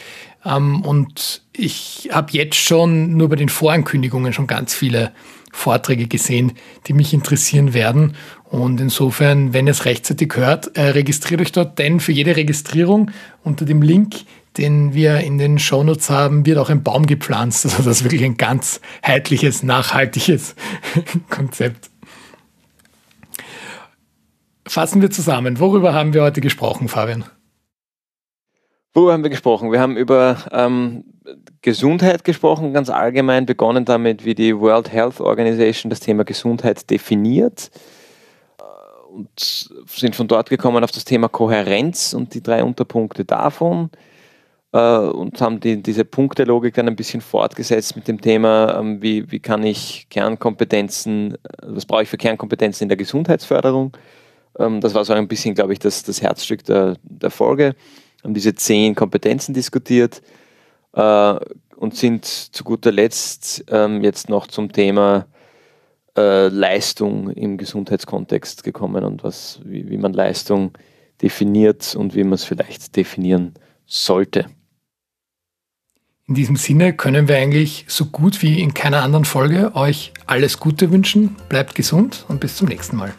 [SPEAKER 1] Ähm, und ich habe jetzt schon nur bei den Vorankündigungen schon ganz viele Vorträge gesehen, die mich interessieren werden. Und insofern, wenn ihr es rechtzeitig hört, äh, registriert euch dort, denn für jede Registrierung unter dem Link, den wir in den Shownotes haben, wird auch ein Baum gepflanzt. Also das ist wirklich ein ganz heitliches, nachhaltiges Konzept. Fassen wir zusammen. Worüber haben wir heute gesprochen, Fabian?
[SPEAKER 2] Worüber haben wir gesprochen? Wir haben über ähm, Gesundheit gesprochen, ganz allgemein, begonnen damit, wie die World Health Organization das Thema Gesundheit definiert und sind von dort gekommen auf das Thema Kohärenz und die drei Unterpunkte davon äh, und haben die, diese Punktelogik dann ein bisschen fortgesetzt mit dem Thema, ähm, wie, wie kann ich Kernkompetenzen, äh, was brauche ich für Kernkompetenzen in der Gesundheitsförderung? Ähm, das war so ein bisschen, glaube ich, das, das Herzstück der, der Folge haben diese zehn Kompetenzen diskutiert äh, und sind zu guter Letzt ähm, jetzt noch zum Thema äh, Leistung im Gesundheitskontext gekommen und was, wie, wie man Leistung definiert und wie man es vielleicht definieren sollte.
[SPEAKER 1] In diesem Sinne können wir eigentlich so gut wie in keiner anderen Folge euch alles Gute wünschen. Bleibt gesund und bis zum nächsten Mal.